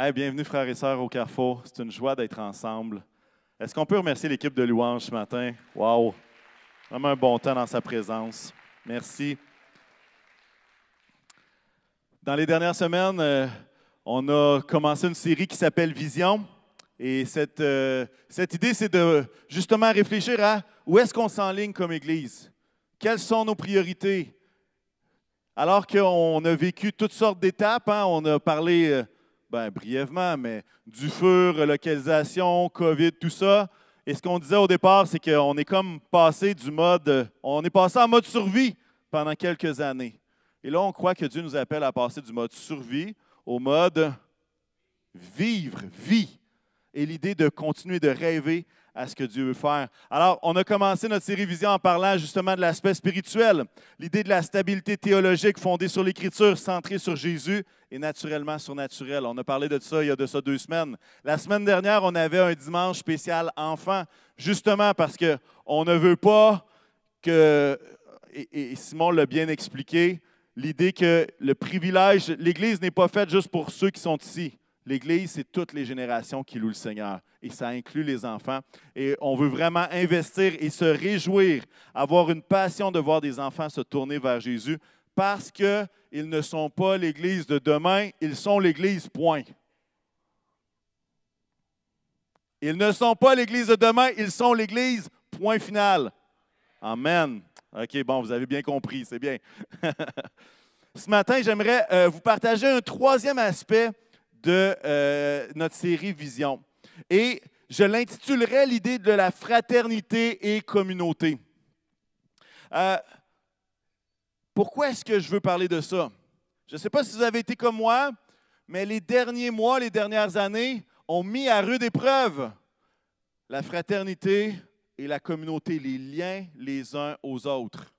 Hey, bienvenue frères et sœurs au Carrefour. C'est une joie d'être ensemble. Est-ce qu'on peut remercier l'équipe de louange ce matin? Wow! Vraiment un bon temps dans sa présence. Merci. Dans les dernières semaines, euh, on a commencé une série qui s'appelle Vision. Et cette, euh, cette idée, c'est de justement réfléchir à où est-ce qu'on s'enligne comme Église? Quelles sont nos priorités? Alors qu'on a vécu toutes sortes d'étapes, hein, on a parlé euh, ben, brièvement, mais du feu, relocalisation, COVID, tout ça. Et ce qu'on disait au départ, c'est qu'on est comme passé du mode, on est passé en mode survie pendant quelques années. Et là, on croit que Dieu nous appelle à passer du mode survie au mode vivre, vie. Et l'idée de continuer de rêver à ce que Dieu veut faire. Alors, on a commencé notre série Vision en parlant justement de l'aspect spirituel, l'idée de la stabilité théologique fondée sur l'Écriture, centrée sur Jésus et naturellement surnaturel. On a parlé de ça il y a de ça deux semaines. La semaine dernière, on avait un dimanche spécial enfant, justement parce qu'on ne veut pas que, et, et Simon l'a bien expliqué, l'idée que le privilège, l'Église n'est pas faite juste pour ceux qui sont ici. L'Église, c'est toutes les générations qui louent le Seigneur et ça inclut les enfants. Et on veut vraiment investir et se réjouir, avoir une passion de voir des enfants se tourner vers Jésus parce qu'ils ne sont pas l'Église de demain, ils sont l'Église, point. Ils ne sont pas l'Église de demain, ils sont l'Église, point final. Amen. OK, bon, vous avez bien compris, c'est bien. Ce matin, j'aimerais euh, vous partager un troisième aspect de euh, notre série Vision. Et je l'intitulerai l'idée de la fraternité et communauté. Euh, pourquoi est-ce que je veux parler de ça? Je ne sais pas si vous avez été comme moi, mais les derniers mois, les dernières années ont mis à rude épreuve la fraternité et la communauté, les liens les uns aux autres.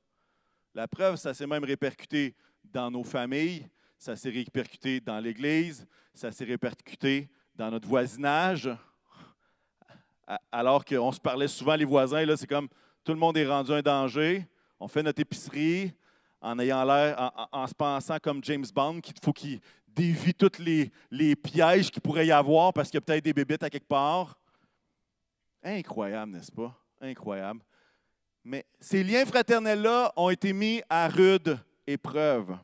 La preuve, ça s'est même répercuté dans nos familles, ça s'est répercuté dans l'Église, ça s'est répercuté dans notre voisinage. Alors qu'on se parlait souvent, les voisins, là, c'est comme tout le monde est rendu un danger. On fait notre épicerie en ayant l'air, en, se pensant comme James Bond, qu'il faut qu'il dévie tous les, les pièges qu'il pourrait y avoir parce qu'il y a peut-être des bébites à quelque part. Incroyable, n'est-ce pas? Incroyable. Mais ces liens fraternels-là ont été mis à rude épreuve.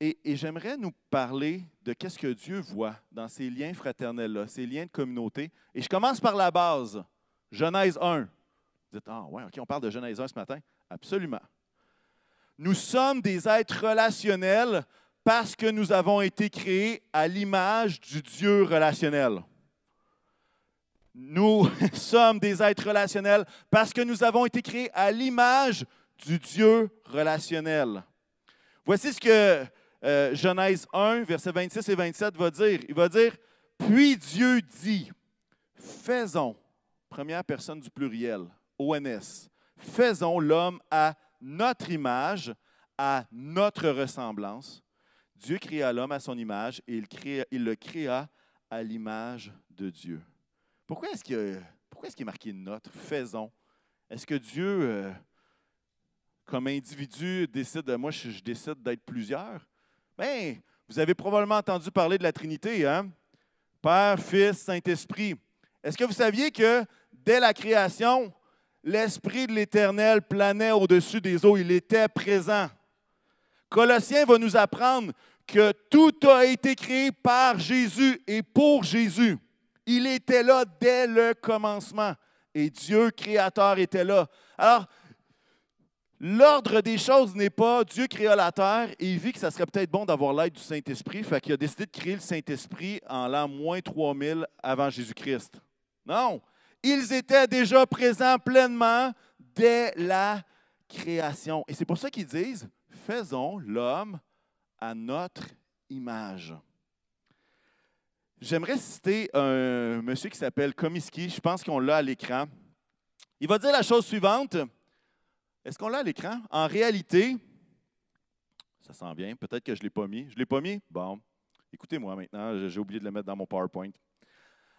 Et, j'aimerais nous parler de qu'est-ce que Dieu voit dans ces liens fraternels-là, ces liens de communauté. Et je commence par la base, Genèse 1. Vous dites, ah ouais, OK, on parle de Genèse 1 ce matin? Absolument. Nous sommes des êtres relationnels parce que nous avons été créés à l'image du Dieu relationnel. Nous sommes des êtres relationnels parce que nous avons été créés à l'image du Dieu relationnel. Voici ce que euh, Genèse 1, versets 26 et 27 va dire. Il va dire, puis Dieu dit, faisons, première personne du pluriel, ONS, faisons l'homme à notre image, à notre ressemblance. Dieu créa l'homme à son image et il, le créa à l'image de Dieu. Pourquoi est-ce qu'il est, est marqué notre? Faisons? Est-ce que Dieu, euh, comme individu, décide, moi je décide d'être plusieurs? Bien, vous avez probablement entendu parler de la Trinité, hein? Père, Fils, Saint-Esprit. Est-ce que vous saviez que dès la création, l'Esprit de l'Éternel planait au-dessus des eaux, il était présent? Colossiens va nous apprendre que tout a été créé par Jésus et pour Jésus. Il était là dès le commencement et Dieu créateur était là. Alors, L'ordre des choses n'est pas Dieu créa la terre et il vit que ça serait peut-être bon d'avoir l'aide du Saint-Esprit, fait qu'il a décidé de créer le Saint-Esprit en l'an moins 3000 avant Jésus-Christ. Non, ils étaient déjà présents pleinement dès la création. Et c'est pour ça qu'ils disent, faisons l'homme à notre image. J'aimerais citer un monsieur qui s'appelle Comiskey, je pense qu'on l'a à l'écran. Il va dire la chose suivante. Est-ce qu'on l'a à l'écran? En réalité, ça sent bien. Peut-être que je ne l'ai pas mis. Je ne l'ai pas mis? Bon, écoutez-moi maintenant. J'ai oublié de le mettre dans mon PowerPoint.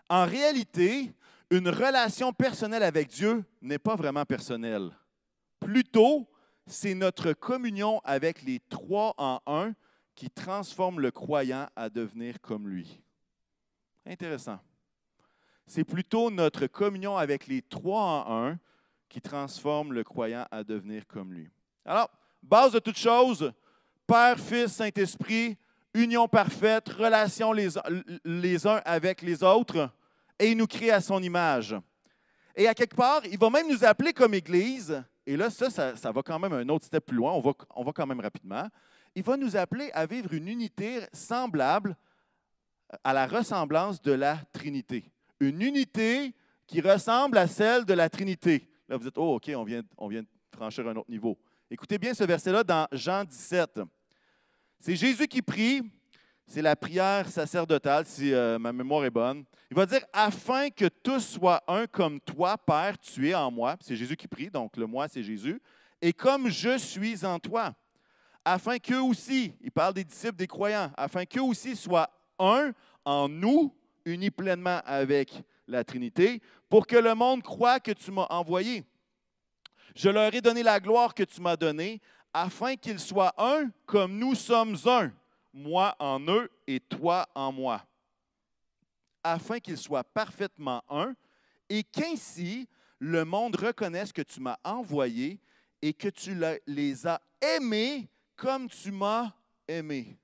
En réalité, une relation personnelle avec Dieu n'est pas vraiment personnelle. Plutôt, c'est notre communion avec les trois en un qui transforme le croyant à devenir comme lui. Intéressant. C'est plutôt notre communion avec les trois en un qui transforme le croyant à devenir comme lui. Alors, base de toute chose, Père, Fils, Saint-Esprit, union parfaite, relation les, uns avec les autres, et il nous crée à son image. Et à quelque part, il va même nous appeler comme Église, et là, ça, ça, va quand même un autre step plus loin, on va, on va quand même rapidement. Il va nous appeler à vivre une unité semblable à la ressemblance de la Trinité. Une unité qui ressemble à celle de la Trinité. Là, vous dites, oh, OK, on vient, on vient de franchir un autre niveau. Écoutez bien ce verset-là dans Jean 17. C'est Jésus qui prie, c'est la prière sacerdotale, si euh, ma mémoire est bonne. Il va dire Afin que tous soient un comme toi, Père, tu es en moi. C'est Jésus qui prie, donc le moi, c'est Jésus. Et comme je suis en toi. Afin qu'eux aussi, il parle des disciples, des croyants, afin qu'eux aussi soient un en nous, unis pleinement avec la Trinité, pour que le monde croit que tu m'as envoyé. Je leur ai donné la gloire que tu m'as donnée, afin qu'ils soient un comme nous sommes un, moi en eux et toi en moi, afin qu'ils soient parfaitement un, et qu'ainsi le monde reconnaisse que tu m'as envoyé et que tu les as aimés comme tu m'as aimé.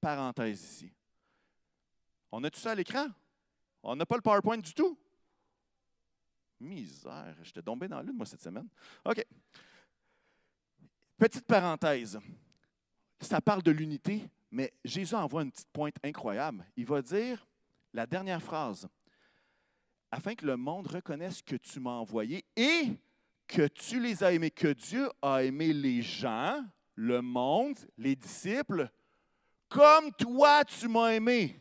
Parenthèse ici. On a tout ça à l'écran? On n'a pas le PowerPoint du tout? Misère, j'étais tombé dans l'une, moi, cette semaine. OK. Petite parenthèse. Ça parle de l'unité, mais Jésus envoie une petite pointe incroyable. Il va dire la dernière phrase afin que le monde reconnaisse que tu m'as envoyé et que tu les as aimés, que Dieu a aimé les gens, le monde, les disciples, comme toi tu m'as aimé.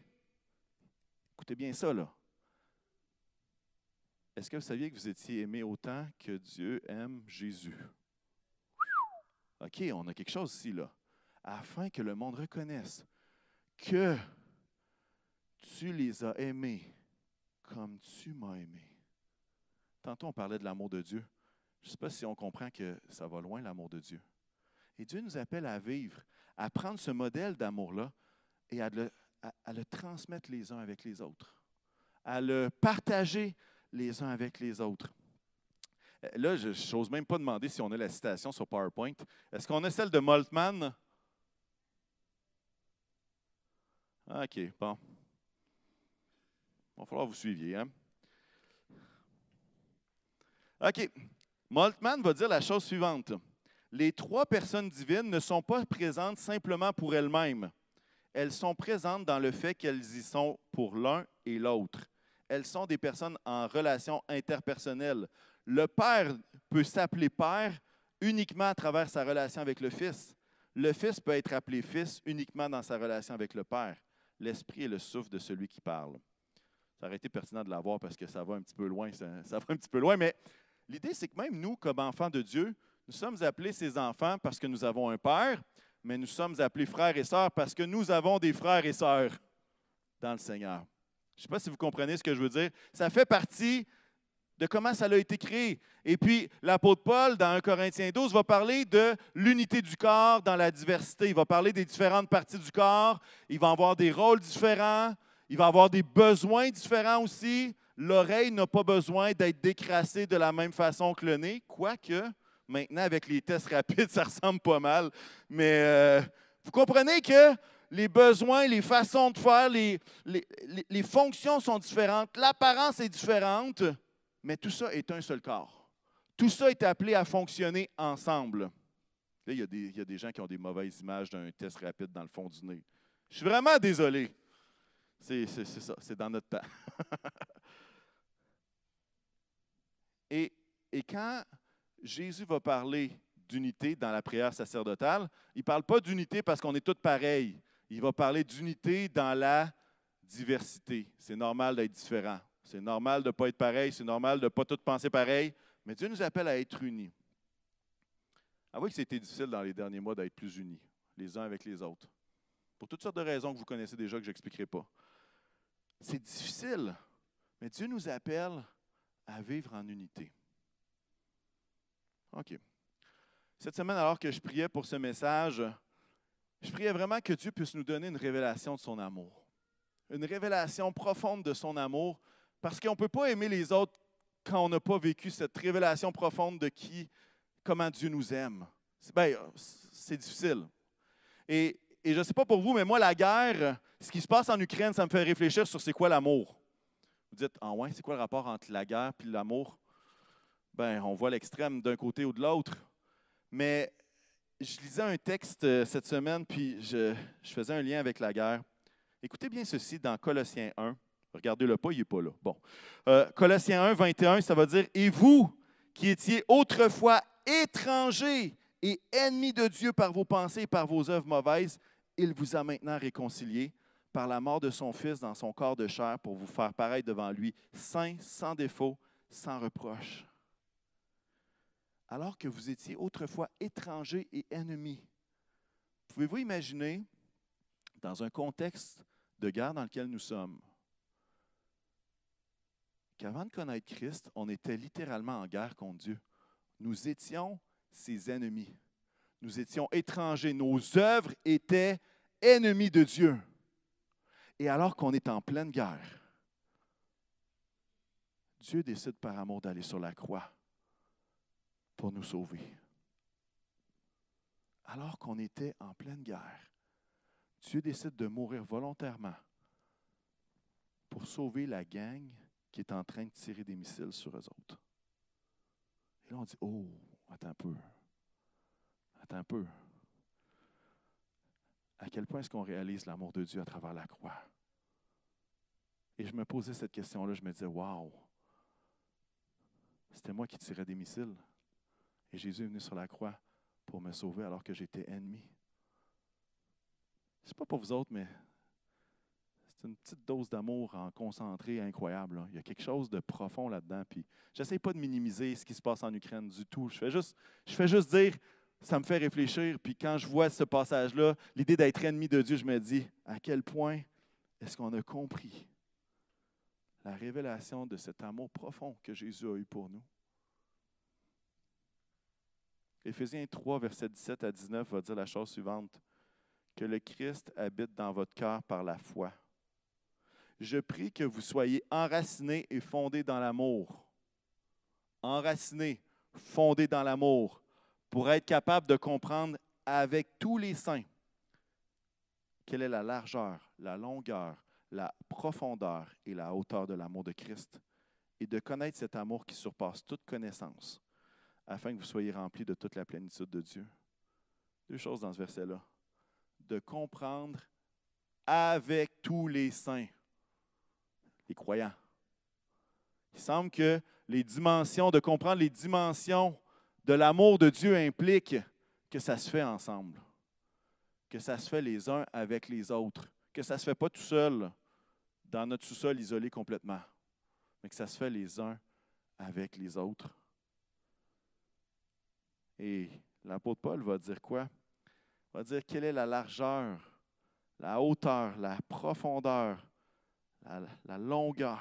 Écoutez bien ça, là. Est-ce que vous saviez que vous étiez aimé autant que Dieu aime Jésus? OK, on a quelque chose ici, là. Afin que le monde reconnaisse que tu les as aimés comme tu m'as aimé. Tantôt, on parlait de l'amour de Dieu. Je ne sais pas si on comprend que ça va loin, l'amour de Dieu. Et Dieu nous appelle à vivre, à prendre ce modèle d'amour-là et à le, à le transmettre les uns avec les autres, à le partager les uns avec les autres. Là, je n'ose même pas demander si on a la citation sur PowerPoint. Est-ce qu'on a celle de Moltmann? OK, bon. Il va falloir que vous suiviez. Hein? OK. Moltmann va dire la chose suivante. Les trois personnes divines ne sont pas présentes simplement pour elles-mêmes. Elles sont présentes dans le fait qu'elles y sont pour l'un et l'autre. Elles sont des personnes en relation interpersonnelle. Le Père peut s'appeler Père uniquement à travers sa relation avec le Fils. Le Fils peut être appelé Fils uniquement dans sa relation avec le Père. L'Esprit est le souffle de celui qui parle. Ça aurait été pertinent de l'avoir parce que ça va un petit peu loin. Ça, ça va un petit peu loin, mais l'idée, c'est que même nous, comme enfants de Dieu, nous sommes appelés ses enfants parce que nous avons un Père, mais nous sommes appelés frères et sœurs parce que nous avons des frères et sœurs dans le Seigneur. Je ne sais pas si vous comprenez ce que je veux dire. Ça fait partie de comment ça a été créé. Et puis, l'apôtre Paul, dans 1 Corinthiens 12, va parler de l'unité du corps dans la diversité. Il va parler des différentes parties du corps. Il va avoir des rôles différents. Il va avoir des besoins différents aussi. L'oreille n'a pas besoin d'être décrassée de la même façon que le nez, quoique maintenant, avec les tests rapides, ça ressemble pas mal. Mais euh, vous comprenez que les besoins, les façons de faire, les, les, les fonctions sont différentes, l'apparence est différente. Mais tout ça est un seul corps. Tout ça est appelé à fonctionner ensemble. Là, il y, a des, il y a des gens qui ont des mauvaises images d'un test rapide dans le fond du nez. Je suis vraiment désolé. C'est ça, c'est dans notre temps. et, et quand Jésus va parler d'unité dans la prière sacerdotale, il ne parle pas d'unité parce qu'on est tous pareils. Il va parler d'unité dans la diversité. C'est normal d'être différent. C'est normal de ne pas être pareil, c'est normal de ne pas tout penser pareil, mais Dieu nous appelle à être unis. Avouez que c'était difficile dans les derniers mois d'être plus unis, les uns avec les autres. Pour toutes sortes de raisons que vous connaissez déjà que je n'expliquerai pas. C'est difficile, mais Dieu nous appelle à vivre en unité. OK. Cette semaine, alors que je priais pour ce message, Je priais vraiment que Dieu puisse nous donner une révélation de son amour. Une révélation profonde de son amour, parce qu'on ne peut pas aimer les autres quand on n'a pas vécu cette révélation profonde de qui, comment Dieu nous aime. C'est ben, difficile. Et, et je ne sais pas pour vous, mais moi, la guerre, ce qui se passe en Ukraine, ça me fait réfléchir sur c'est quoi l'amour. Vous dites, ah ouais, c'est quoi le rapport entre la guerre et l'amour? Ben, on voit l'extrême d'un côté ou de l'autre. Mais je lisais un texte euh, cette semaine, puis je, faisais un lien avec la guerre. Écoutez bien ceci dans Colossiens 1. Regardez-le pas, il n'est pas là. Bon. Euh, Colossiens 1, 21, ça va dire Et vous, qui étiez autrefois étrangers et ennemis de Dieu par vos pensées et par vos œuvres mauvaises, il vous a maintenant réconciliés par la mort de son Fils dans son corps de chair pour vous faire pareil devant lui, saint, sans défaut, sans reproche alors que vous étiez autrefois étrangers et ennemis. Pouvez-vous imaginer, dans un contexte de guerre dans lequel nous sommes, qu'avant de connaître Christ, on était littéralement en guerre contre Dieu? Nous étions ses ennemis. Nous étions étrangers. Nos œuvres étaient ennemis de Dieu. Et alors qu'on est en pleine guerre, Dieu décide par amour d'aller sur la croix pour nous sauver. Alors qu'on était en pleine guerre, Dieu décide de mourir volontairement pour sauver la gang qui est en train de tirer des missiles sur eux autres. Et là, on dit, oh, attends un peu. Attends un peu. À quel point est-ce qu'on réalise l'amour de Dieu à travers la croix? Et je me posais cette question-là, je me disais, waouh, c'était moi qui tirais des missiles. Et Jésus est venu sur la croix pour me sauver alors que j'étais ennemi. C'est pas pour vous autres, mais c'est une petite dose d'amour en concentré incroyable. Il y a quelque chose de profond là-dedans. Puis j'essaie pas de minimiser ce qui se passe en Ukraine du tout. Je fais juste, je fais juste dire, ça me fait réfléchir. Puis quand je vois ce passage-là, l'idée d'être ennemi de Dieu, je me dis à quel point est-ce qu'on a compris la révélation de cet amour profond que Jésus a eu pour nous? Éphésiens 3, verset 17 à 19 va dire la chose suivante. Que le Christ habite dans votre cœur par la foi. Je prie que vous soyez enracinés et fondés dans l'amour. Enracinés, fondés dans l'amour, pour être capable de comprendre avec tous les saints quelle est la largeur, la longueur, la profondeur et la hauteur de l'amour de Christ, et de connaître cet amour qui surpasse toute connaissance afin que vous soyez remplis de toute la plénitude de Dieu. Deux choses dans ce verset-là. De comprendre avec tous les saints, les croyants. Il semble que les dimensions, de comprendre les dimensions de l'amour de Dieu implique que ça se fait ensemble, que ça se fait les uns avec les autres, que ça ne se fait pas tout seul dans notre sous-sol isolé complètement, mais que ça se fait les uns avec les autres. Et l'apôtre Paul va dire quoi? Il va dire quelle est la largeur, la hauteur, la profondeur, la, longueur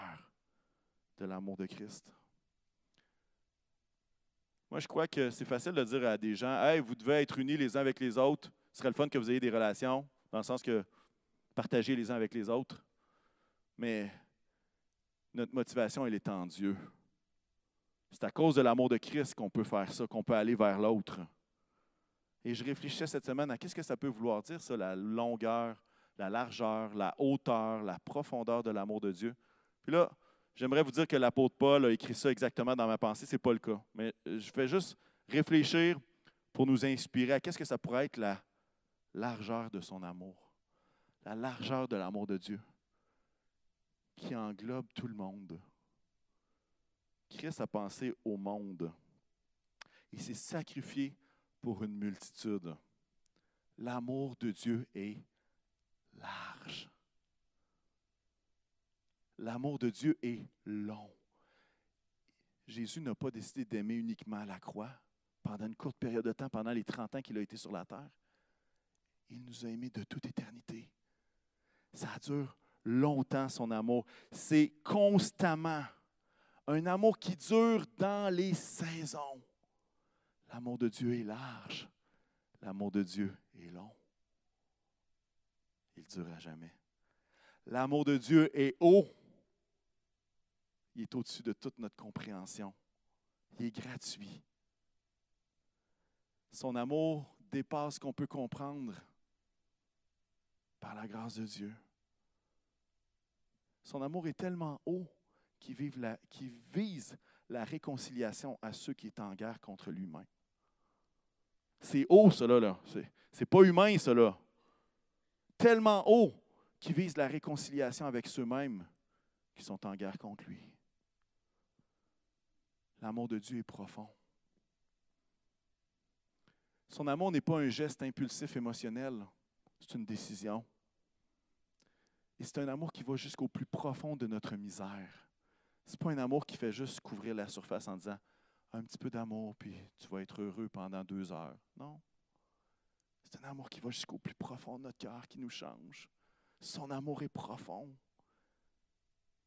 de l'amour de Christ? Moi, je crois que c'est facile de dire à des gens Hey, vous devez être unis les uns avec les autres. Ce serait le fun que vous ayez des relations, dans le sens que partagez les uns avec les autres. Mais notre motivation, elle est en Dieu. C'est à cause de l'amour de Christ qu'on peut faire ça, qu'on peut aller vers l'autre. Et je réfléchissais cette semaine à qu'est-ce que ça peut vouloir dire, ça, la longueur, la largeur, la hauteur, la profondeur de l'amour de Dieu. Puis là, j'aimerais vous dire que l'apôtre Paul a écrit ça exactement dans ma pensée. Ce n'est pas le cas. Mais je fais juste réfléchir pour nous inspirer à qu'est-ce que ça pourrait être la largeur de son amour, la largeur de l'amour de Dieu qui englobe tout le monde. Christ a pensé au monde. Il s'est sacrifié pour une multitude. L'amour de Dieu est large. L'amour de Dieu est long. Jésus n'a pas décidé d'aimer uniquement la croix pendant une courte période de temps, pendant les 30 ans qu'il a été sur la terre. Il nous a aimés de toute éternité. Ça dure longtemps, son amour. C'est constamment un amour qui dure dans les saisons. L'amour de Dieu est large. L'amour de Dieu est long. il dure à jamais. L'amour de Dieu est haut. Il est au-dessus de toute notre compréhension. Il est gratuit. Son amour dépasse ce qu'on peut comprendre par la grâce de Dieu. Son amour est tellement haut qu'il vise la réconciliation à ceux qui sont en guerre contre lui-même. C'est haut, cela, là. C'est pas humain, cela. Tellement haut qu'il vise la réconciliation avec ceux-mêmes qui sont en guerre contre lui. L'amour de Dieu est profond. Son amour n'est pas un geste impulsif émotionnel, c'est une décision. Et c'est un amour qui va jusqu'au plus profond de notre misère. Ce n'est pas un amour qui fait juste couvrir la surface en disant un petit peu d'amour, puis tu vas être heureux pendant deux heures. Non. C'est un amour qui va jusqu'au plus profond de notre cœur, qui nous change. Son amour est profond.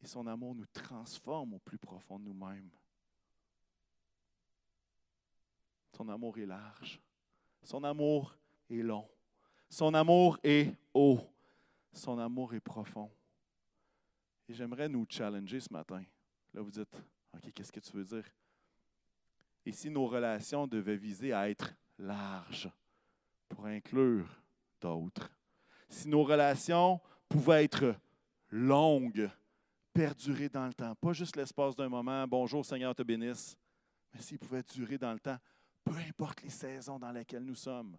Et son amour nous transforme au plus profond de nous-mêmes. Son amour est large. Son amour est long. Son amour est haut. Son amour est profond. Et j'aimerais nous challenger ce matin. Là, vous dites, OK, qu'est-ce que tu veux dire? Et si nos relations devaient viser à être larges pour inclure d'autres? Si nos relations pouvaient être longues, perdurer dans le temps, pas juste l'espace d'un moment, bonjour Seigneur te bénisse, mais s'ils pouvaient durer dans le temps, peu importe les saisons dans lesquelles nous sommes.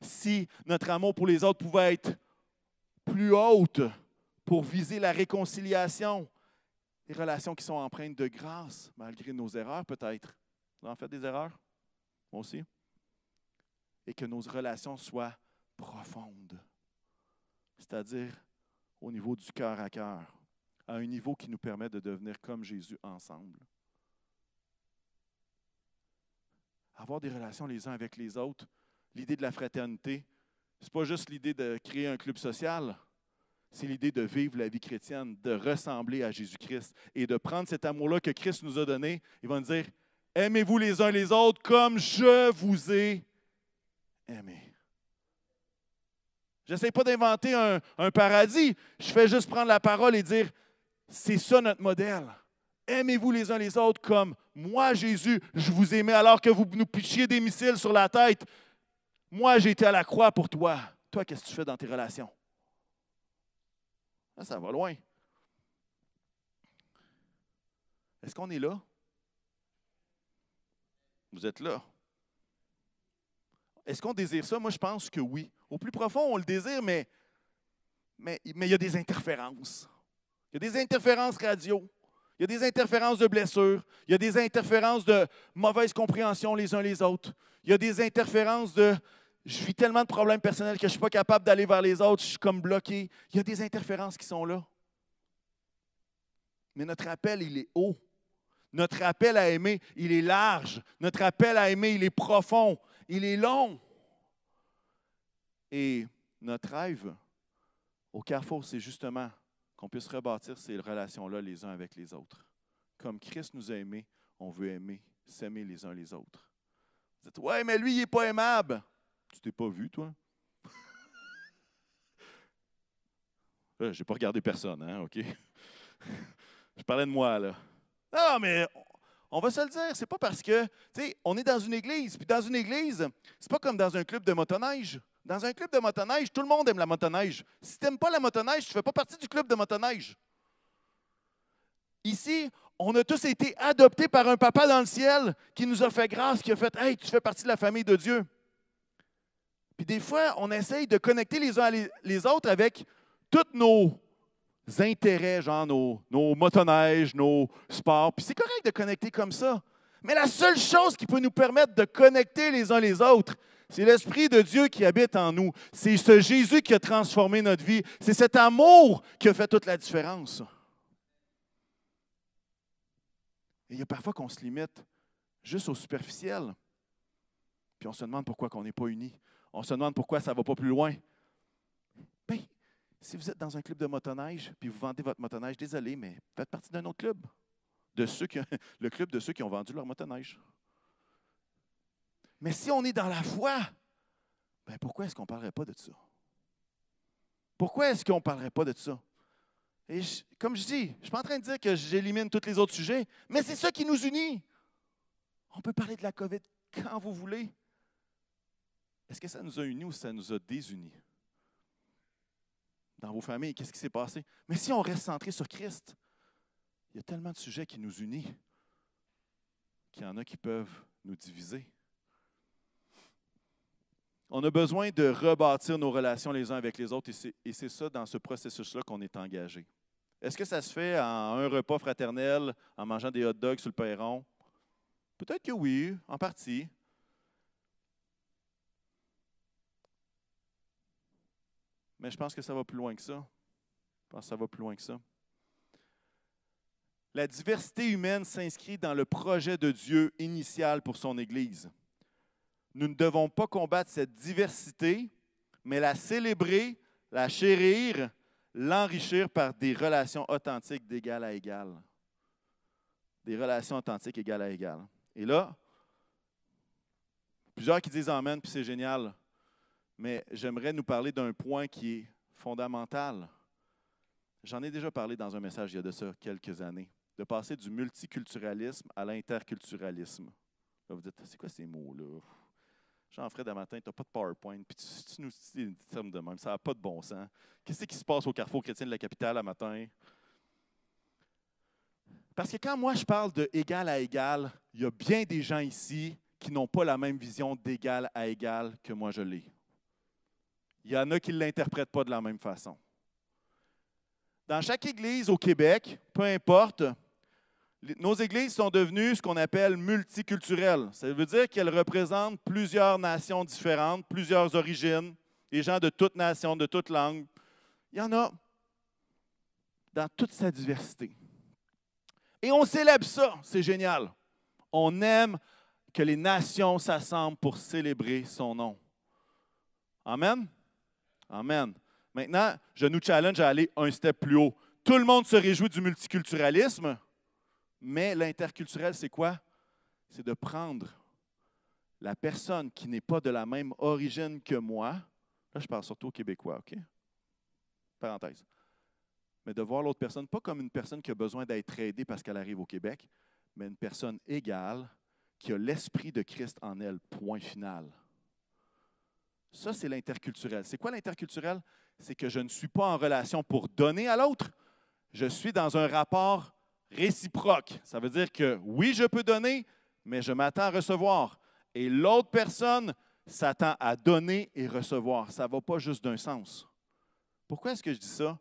Si notre amour pour les autres pouvait être plus haute pour viser la réconciliation, les relations qui sont empreintes de grâce, malgré nos erreurs peut-être. Vous en faites des erreurs? Moi aussi. Et que nos relations soient profondes, c'est-à-dire au niveau du cœur à cœur, à un niveau qui nous permet de devenir comme Jésus ensemble. avoir des relations les uns avec les autres, l'idée de la fraternité, ce n'est pas juste l'idée de créer un club social, c'est l'idée de vivre la vie chrétienne, de ressembler à Jésus-Christ et de prendre cet amour-là que Christ nous a donné. Il va nous dire, aimez-vous les uns les autres comme je vous ai aimé. Je n'essaie pas d'inventer un, un paradis, je fais juste prendre la parole et dire, c'est ça notre modèle. Aimez-vous les uns les autres comme moi, Jésus, je vous aimais alors que vous nous pichiez des missiles sur la tête. Moi, j'ai été à la croix pour toi. Toi, qu'est-ce que tu fais dans tes relations? Ça va loin. Est-ce qu'on est là? Vous êtes là. Est-ce qu'on désire ça? Moi, je pense que oui. Au plus profond, on le désire, mais, mais, mais il y a des interférences. Il y a des interférences radio. Il y a des interférences de blessures. Il y a des interférences de mauvaise compréhension les uns les autres. Il y a des interférences de je vis tellement de problèmes personnels que je ne suis pas capable d'aller vers les autres, je suis comme bloqué. Il y a des interférences qui sont là. Mais notre appel, il est haut. Notre appel à aimer, il est large. Notre appel à aimer, il est profond. Il est long. Et notre rêve au carrefour, c'est justement qu'on puisse rebâtir ces relations-là les uns avec les autres. Comme Christ nous a aimés, on veut aimer, s'aimer les uns les autres. Vous dites, ouais, mais lui, il n'est pas aimable. Tu t'es pas vu, toi? Je n'ai pas regardé personne, hein, OK? Je parlais de moi, là. Non, mais on va se le dire, c'est pas parce que, tu sais, on est dans une église, puis dans une église, c'est pas comme dans un club de motoneige. Dans un club de motoneige, tout le monde aime la motoneige. Si tu n'aimes pas la motoneige, tu ne fais pas partie du club de motoneige. Ici, on a tous été adoptés par un papa dans le ciel qui nous a fait grâce, qui a fait Hey, tu fais partie de la famille de Dieu. Puis des fois, on essaye de connecter les uns les autres avec tous nos intérêts, genre nos, nos motoneiges, nos sports. Puis c'est correct de connecter comme ça. Mais la seule chose qui peut nous permettre de connecter les uns les autres, c'est l'Esprit de Dieu qui habite en nous. C'est ce Jésus qui a transformé notre vie. C'est cet amour qui a fait toute la différence. Et il y a parfois qu'on se limite juste au superficiel. Puis on se demande pourquoi on n'est pas unis. On se demande pourquoi ça ne va pas plus loin. Bien, si vous êtes dans un club de motoneige, puis vous vendez votre motoneige, désolé, mais faites partie d'un autre club. De ceux le club de ceux qui ont vendu leur motoneige. Mais si on est dans la foi, ben pourquoi est-ce qu'on ne parlerait pas de ça? Pourquoi est-ce qu'on ne parlerait pas de ça? Et comme je dis, je ne suis pas en train de dire que j'élimine tous les autres sujets, mais c'est ça qui nous unit. On peut parler de la COVID quand vous voulez. Est-ce que ça nous a unis ou ça nous a désunis? Dans vos familles, qu'est-ce qui s'est passé? Mais si on reste centré sur Christ, il y a tellement de sujets qui nous unissent qu'il y en a qui peuvent nous diviser. On a besoin de rebâtir nos relations les uns avec les autres et c'est ça dans ce processus-là qu'on est engagé. Est-ce que ça se fait en un repas fraternel, en mangeant des hot dogs sur le perron? Peut-être que oui, en partie. Mais je pense que ça va plus loin que ça. Je pense que ça va plus loin que ça. La diversité humaine s'inscrit dans le projet de Dieu initial pour son Église. Nous ne devons pas combattre cette diversité, mais la célébrer, la chérir, l'enrichir par des relations authentiques d'égal à égal. Des relations authentiques égal à égal. Et là, plusieurs qui disent Amen, puis c'est génial, mais j'aimerais nous parler d'un point qui est fondamental. J'en ai déjà parlé dans un message il y a de ça quelques années, de passer du multiculturalisme à l'interculturalisme. vous dites, c'est quoi ces mots-là? Jean-Fred, à matin, tu n'as pas de PowerPoint, puis tu, nous dis des termes de même, ça n'a pas de bon sens. Qu'est-ce qui se passe au Carrefour chrétien de la capitale à matin? Parce que quand moi je parle de égal à égal, il y a bien des gens ici qui n'ont pas la même vision d'égal à égal que moi je l'ai. Il y en a qui ne l'interprètent pas de la même façon. Dans chaque église au Québec, peu importe, nos églises sont devenues ce qu'on appelle multiculturelles. Ça veut dire qu'elles représentent plusieurs nations différentes, plusieurs origines, des gens de toutes nations, de toutes langues. Il y en a dans toute sa diversité. Et on célèbre ça, c'est génial. On aime que les nations s'assemblent pour célébrer son nom. Amen? Amen. Maintenant, je nous challenge à aller un step plus haut. Tout le monde se réjouit du multiculturalisme, mais l'interculturel, c'est quoi? C'est de prendre la personne qui n'est pas de la même origine que moi. Là, je parle surtout aux Québécois, OK? Parenthèse mais de voir l'autre personne pas comme une personne qui a besoin d'être aidée parce qu'elle arrive au Québec, mais une personne égale qui a l'esprit de Christ en elle, point final. Ça, c'est l'interculturel. C'est quoi l'interculturel? C'est que je ne suis pas en relation pour donner à l'autre, je suis dans un rapport réciproque. Ça veut dire que oui, je peux donner, mais je m'attends à recevoir. Et l'autre personne s'attend à donner et recevoir. Ça ne va pas juste d'un sens. Pourquoi est-ce que je dis ça?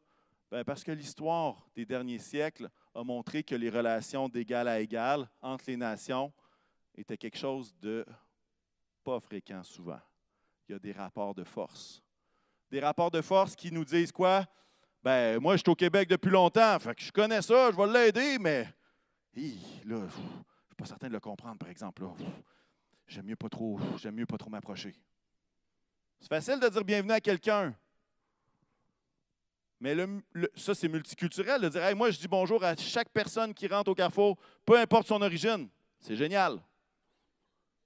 Ben, parce que l'histoire des derniers siècles a montré que les relations d'égal à égal entre les nations étaient quelque chose de pas fréquent souvent. Il y a des rapports de force. Des rapports de force qui nous disent quoi? Ben, moi, je suis au Québec depuis longtemps, fait que je connais ça, je vais l'aider, mais là, je ne suis pas certain de le comprendre, par exemple. J'aime mieux pas trop, j'aime mieux pas trop m'approcher. C'est facile de dire bienvenue à quelqu'un, mais ça, c'est multiculturel de dire moi, je dis bonjour à chaque personne qui rentre au carrefour, peu importe son origine. C'est génial.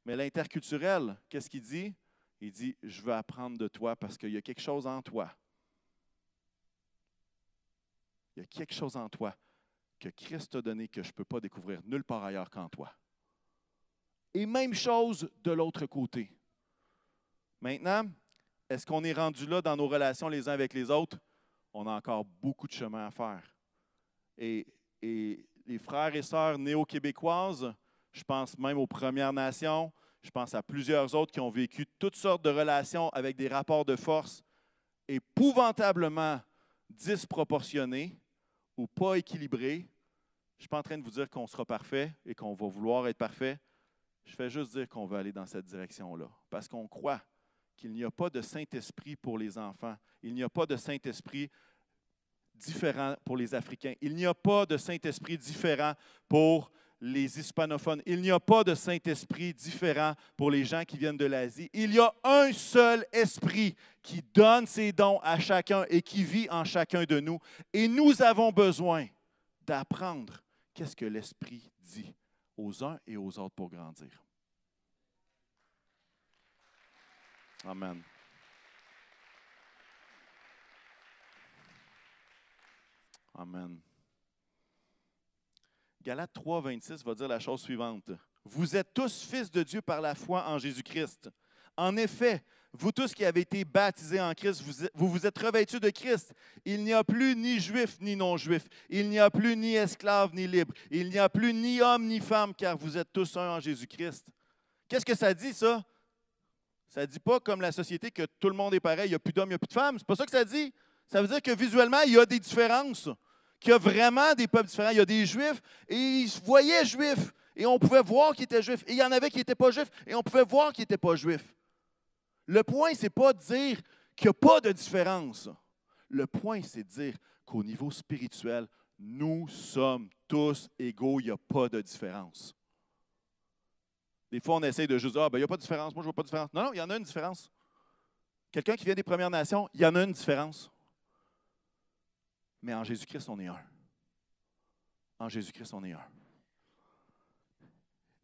Mais l'interculturel, qu'est-ce qu'il dit? Il dit Je veux apprendre de toi parce qu'il y a quelque chose en toi. Il y a quelque chose en toi que Christ t'a donné que je ne peux pas découvrir nulle part ailleurs qu'en toi. Et même chose de l'autre côté. Maintenant, est-ce qu'on est rendu là dans nos relations les uns avec les autres? on a encore beaucoup de chemin à faire. Et, les frères et sœurs néo-québécoises, je pense même aux Premières Nations, je pense à plusieurs autres qui ont vécu toutes sortes de relations avec des rapports de force épouvantablement disproportionnés ou pas équilibrés. Je ne suis pas en train de vous dire qu'on sera parfait et qu'on va vouloir être parfait. Je fais juste dire qu'on veut aller dans cette direction-là. Parce qu'on croit qu'il n'y a pas de Saint-Esprit pour les enfants. Il n'y a pas de Saint-Esprit différent pour les Africains. Il n'y a pas de Saint-Esprit différent pour les hispanophones. Il n'y a pas de Saint-Esprit différent pour les gens qui viennent de l'Asie. Il y a un seul esprit qui donne ses dons à chacun et qui vit en chacun de nous. Et nous avons besoin d'apprendre qu'est-ce que l'esprit dit aux uns et aux autres pour grandir. Amen. Amen. Galates 3, 26 va dire la chose suivante. Vous êtes tous fils de Dieu par la foi en Jésus-Christ. En effet, vous tous qui avez été baptisés en Christ, vous vous, êtes revêtus de Christ. Il n'y a plus ni juif ni non-juif. Il n'y a plus ni esclave ni libre. Il n'y a plus ni homme ni femme, car vous êtes tous un en Jésus-Christ. Qu'est-ce que ça dit, ça? Ça ne dit pas comme la société que tout le monde est pareil, il n'y a plus d'hommes, il n'y a plus de femmes. C'est pas ça que ça dit. Ça veut dire que visuellement, il y a des différences, qu'il y a vraiment des peuples différents. Il y a des juifs et ils se voyaient juifs et on pouvait voir qu'ils étaient juifs. Et il y en avait qui n'étaient pas juifs et on pouvait voir qu'ils n'étaient pas juifs. Le point, ce n'est pas de dire qu'il n'y a pas de différence. Le point, c'est de dire qu'au niveau spirituel, nous sommes tous égaux, il n'y a pas de différence. Des fois, on essaie de juste dire, ah, ben, il n'y a pas de différence, moi, je ne vois pas de différence. Non, non, il y en a une différence. Quelqu'un qui vient des Premières Nations, il y en a une différence. Mais en Jésus-Christ, on est un. En Jésus-Christ, on est un.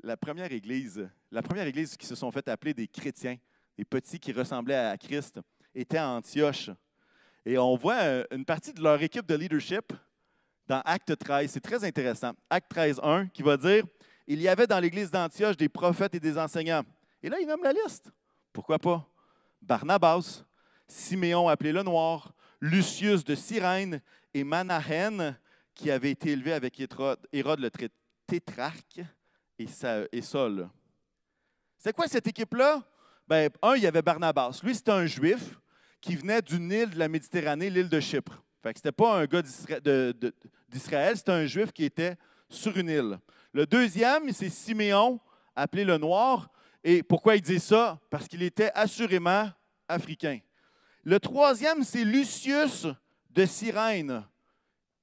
La première église, la première église qui se sont fait appeler des chrétiens, les petits qui ressemblaient à Christ, étaient à Antioche. Et on voit euh, une partie de leur équipe de leadership dans Acte 13. C'est très intéressant. Acte 13, 1, qui va dire Il y avait dans l'église d'Antioche des prophètes et des enseignants. Et là, il nomme la liste. Pourquoi pas? Barnabas, Siméon appelé le Noir, Lucius de Cyrène et Manahen, qui avait été élevé avec Hérode, le tétrarque et Saul. C'est quoi cette équipe-là? ben, un, il y avait Barnabas. Lui, c'était un juif qui venait d'une île de la Méditerranée, l'île de Chypre. Fait que ce n'était pas un gars d'Israël, c'était un juif qui était sur une île. Le deuxième, c'est Siméon, appelé le Noir. Et pourquoi il dit ça? Parce qu'il était assurément africain. Le troisième, c'est Lucius de Cyrène.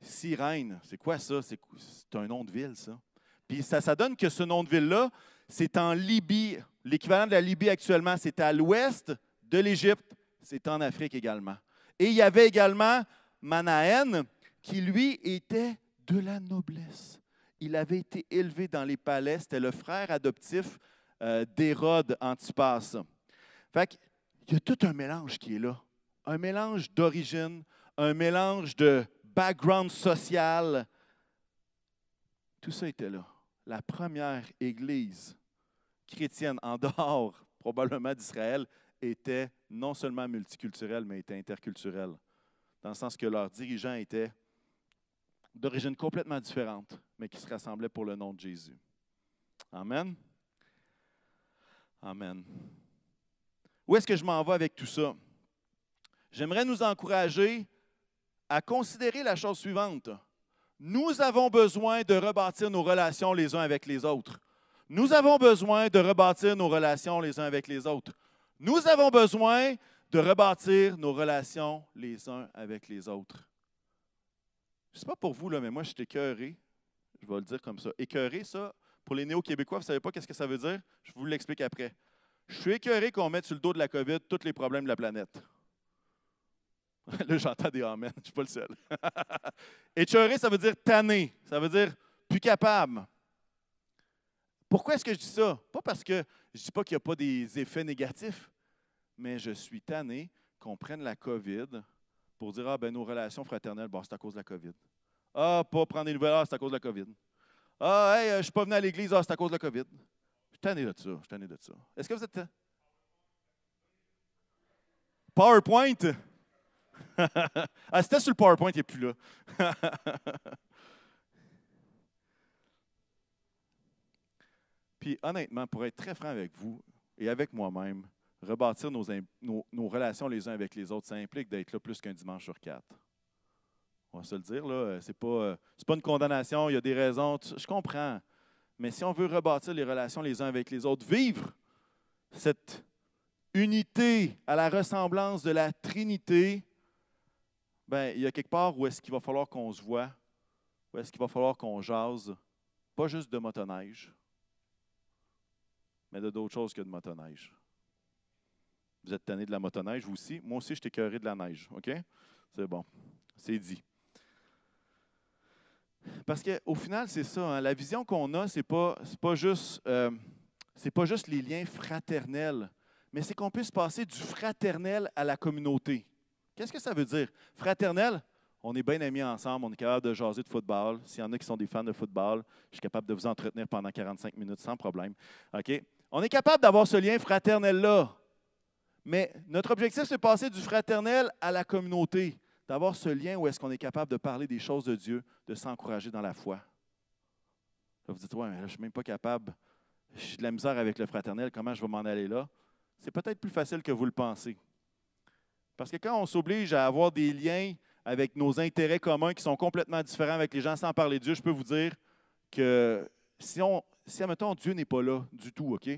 Cyrène, c'est quoi ça? C'est un nom de ville, ça. Puis ça, ça donne que ce nom de ville-là, c'est en Libye. L'équivalent de la Libye actuellement, c'est à l'ouest de l'Égypte, c'est en Afrique également. Et il y avait également Manahen, qui lui était de la noblesse. Il avait été élevé dans les palais, c'était le frère adoptif euh, d'Hérode Antipas. Fait il y a tout un mélange qui est là. Un mélange d'origine, un mélange de background social. Tout ça était là. La première église chrétienne en dehors probablement d'Israël était non seulement multiculturelle, mais était interculturelle, dans le sens que leurs dirigeants étaient d'origine complètement différente, mais qui se rassemblaient pour le nom de Jésus. Amen. Amen. Où est-ce que je m'en vais avec tout ça? J'aimerais nous encourager à considérer la chose suivante. Nous avons besoin de rebâtir nos relations les uns avec les autres. Nous avons besoin de rebâtir nos relations les uns avec les autres. Nous avons besoin de rebâtir nos relations les uns avec les autres. Je ne sais pas pour vous, là, mais moi, je suis écœuré. Je vais le dire comme ça. Écœuré, ça, pour les néo-québécois, vous ne savez pas qu'est-ce que ça veut dire? Je vous l'explique après. Je suis écœuré qu'on mette sur le dos de la COVID tous les problèmes de la planète. Là, j'entends des amen, je ne suis pas le seul. Écœuré, ça veut dire tanné. Ça veut dire plus capable. Pourquoi est-ce que je dis ça? Pas parce que je ne dis pas qu'il n'y a pas des effets négatifs, mais je suis tanné qu'on prenne la COVID pour dire Ah, ben nos relations fraternelles, bon, c'est à cause de la COVID. Ah, pas prendre des nouvelles, ah, c'est à cause de la COVID. Ah, hey, je ne suis pas venu à l'église, ah, c'est à cause de la COVID. Je suis tanné de ça. Je suis tanné de ça. Est-ce que vous êtes. PowerPoint? Ah, c'était sur le PowerPoint, il n'est plus là. Puis honnêtement, pour être très franc avec vous et avec moi-même, rebâtir nos, nos, relations les uns avec les autres, ça implique d'être là plus qu'un dimanche sur quatre. On va se le dire, là, c'est pas, pas une condamnation, il y a des raisons, je comprends. Mais si on veut rebâtir les relations les uns avec les autres, vivre cette unité à la ressemblance de la Trinité, ben, il y a quelque part où est-ce qu'il va falloir qu'on se voit, où est-ce qu'il va falloir qu'on jase, pas juste de motoneige, mais de d'autres choses que de motoneige. Vous êtes tanné de la motoneige, vous aussi? Moi aussi, je t'ai de la neige. OK? C'est bon. C'est dit. Parce qu'au final, c'est ça. Hein. la vision qu'on a, ce n'est pas, pas, juste, euh, pas juste les liens fraternels, mais c'est qu'on puisse passer du fraternel à la communauté. Qu'est-ce que ça veut dire? Fraternel, On est bien amis ensemble, on est capable de jaser de football. S'il y en a qui sont des fans de football, je suis capable de vous entretenir pendant 45 minutes sans problème. OK? On est capable d'avoir ce lien fraternel-là. Mais notre objectif, c'est de passer du fraternel à la communauté, d'avoir ce lien où est-ce qu'on est capable de parler des choses de Dieu, de s'encourager dans la foi. vous dites, ouais, mais je ne suis même pas capable. J'ai de la misère avec le fraternel, comment je vais m'en aller là? C'est peut-être plus facile que vous le pensez. Parce que quand on s'oblige à avoir des liens avec nos intérêts communs qui sont complètement différents avec les gens sans parler de Dieu, je peux vous dire que si, on, si admettons, Dieu n'est pas là du tout, OK?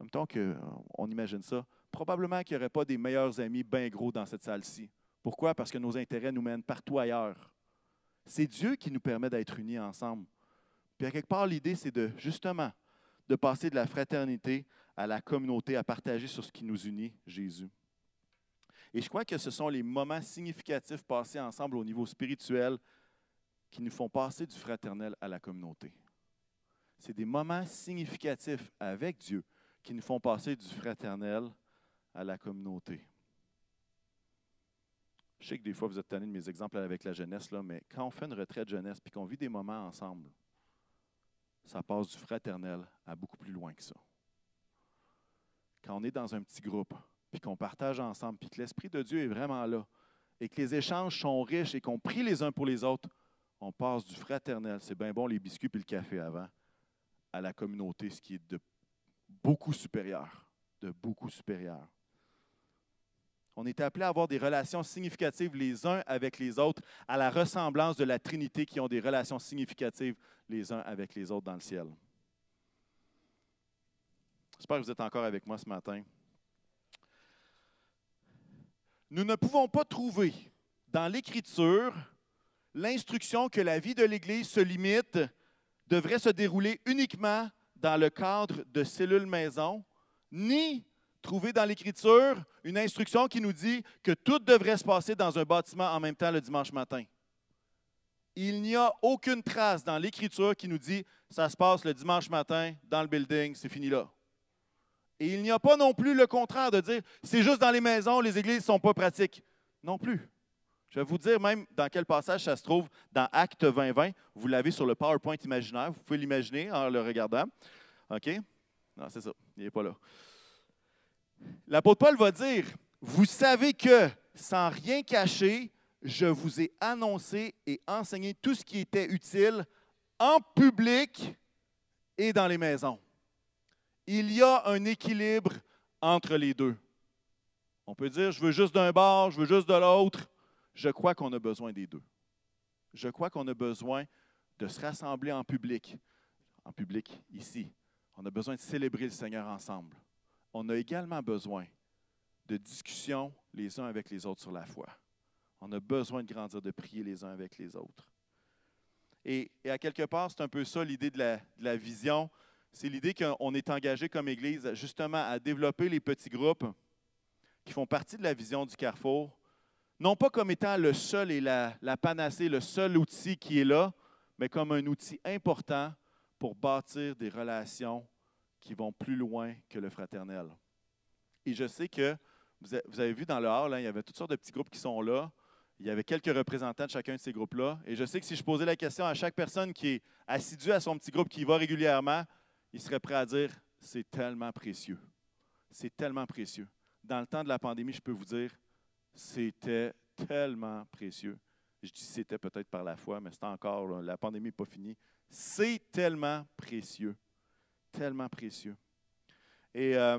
Admettons qu'on imagine ça, probablement qu'il n'y aurait pas des meilleurs amis bien gros dans cette salle-ci. Pourquoi? Parce que nos intérêts nous mènent partout ailleurs. C'est Dieu qui nous permet d'être unis ensemble. Puis à quelque part, l'idée, c'est de justement de passer de la fraternité à la communauté, à partager sur ce qui nous unit, Jésus. Et je crois que ce sont les moments significatifs passés ensemble au niveau spirituel qui nous font passer du fraternel à la communauté. C'est des moments significatifs avec Dieu qui nous font passer du fraternel à la communauté. Je sais que des fois, vous êtes tanné de mes exemples avec la jeunesse, là, mais quand on fait une retraite jeunesse et qu'on vit des moments ensemble, ça passe du fraternel à beaucoup plus loin que ça. Quand on est dans un petit groupe, puis qu'on partage ensemble, puis que l'Esprit de Dieu est vraiment là, et que les échanges sont riches et qu'on prie les uns pour les autres, on passe du fraternel, c'est bien bon les biscuits puis le café avant, à la communauté, ce qui est de beaucoup supérieur, de beaucoup supérieur. On est appelé à avoir des relations significatives les uns avec les autres, à la ressemblance de la Trinité qui ont des relations significatives les uns avec les autres dans le ciel. J'espère que vous êtes encore avec moi ce matin. Nous ne pouvons pas trouver dans l'Écriture l'instruction que la vie de l'Église se limite, devrait se dérouler uniquement dans le cadre de cellules maison, ni trouver dans l'Écriture une instruction qui nous dit que tout devrait se passer dans un bâtiment en même temps le dimanche matin. Il n'y a aucune trace dans l'Écriture qui nous dit ça se passe le dimanche matin dans le building, c'est fini là. Et il n'y a pas non plus le contraire de dire c'est juste dans les maisons, les églises ne sont pas pratiques. Non plus. Je vais vous dire même dans quel passage ça se trouve dans Acte 20-20. Vous l'avez sur le PowerPoint imaginaire. Vous pouvez l'imaginer en le regardant. OK? Non, c'est ça. Il n'est pas là. L'apôtre Paul va dire Vous savez que, sans rien cacher, je vous ai annoncé et enseigné tout ce qui était utile en public et dans les maisons il y a un équilibre entre les deux. On peut dire, je veux juste d'un bord, je veux juste de l'autre. Je crois qu'on a besoin des deux. Je crois qu'on a besoin de se rassembler en public, en public ici. On a besoin de célébrer le Seigneur ensemble. On a également besoin de discussions les uns avec les autres sur la foi. On a besoin de grandir, de prier les uns avec les autres. Et, à quelque part, c'est un peu ça l'idée de la, de la vision c'est l'idée qu'on est engagé comme Église justement à développer les petits groupes qui font partie de la vision du Carrefour, non pas comme étant le seul et la, panacée, le seul outil qui est là, mais comme un outil important pour bâtir des relations qui vont plus loin que le fraternel. Et je sais que vous avez vu dans le hall, hein, il y avait toutes sortes de petits groupes qui sont là. Il y avait quelques représentants de chacun de ces groupes-là. Et je sais que si je posais la question à chaque personne qui est assidue à son petit groupe, qui y va régulièrement, il serait prêt à dire c'est tellement précieux. C'est tellement précieux. Dans le temps de la pandémie, je peux vous dire, c'était tellement précieux. Je dis c'était peut-être par la foi, mais c'est encore, la pandémie n'est pas finie. C'est tellement précieux. Tellement précieux. Et euh,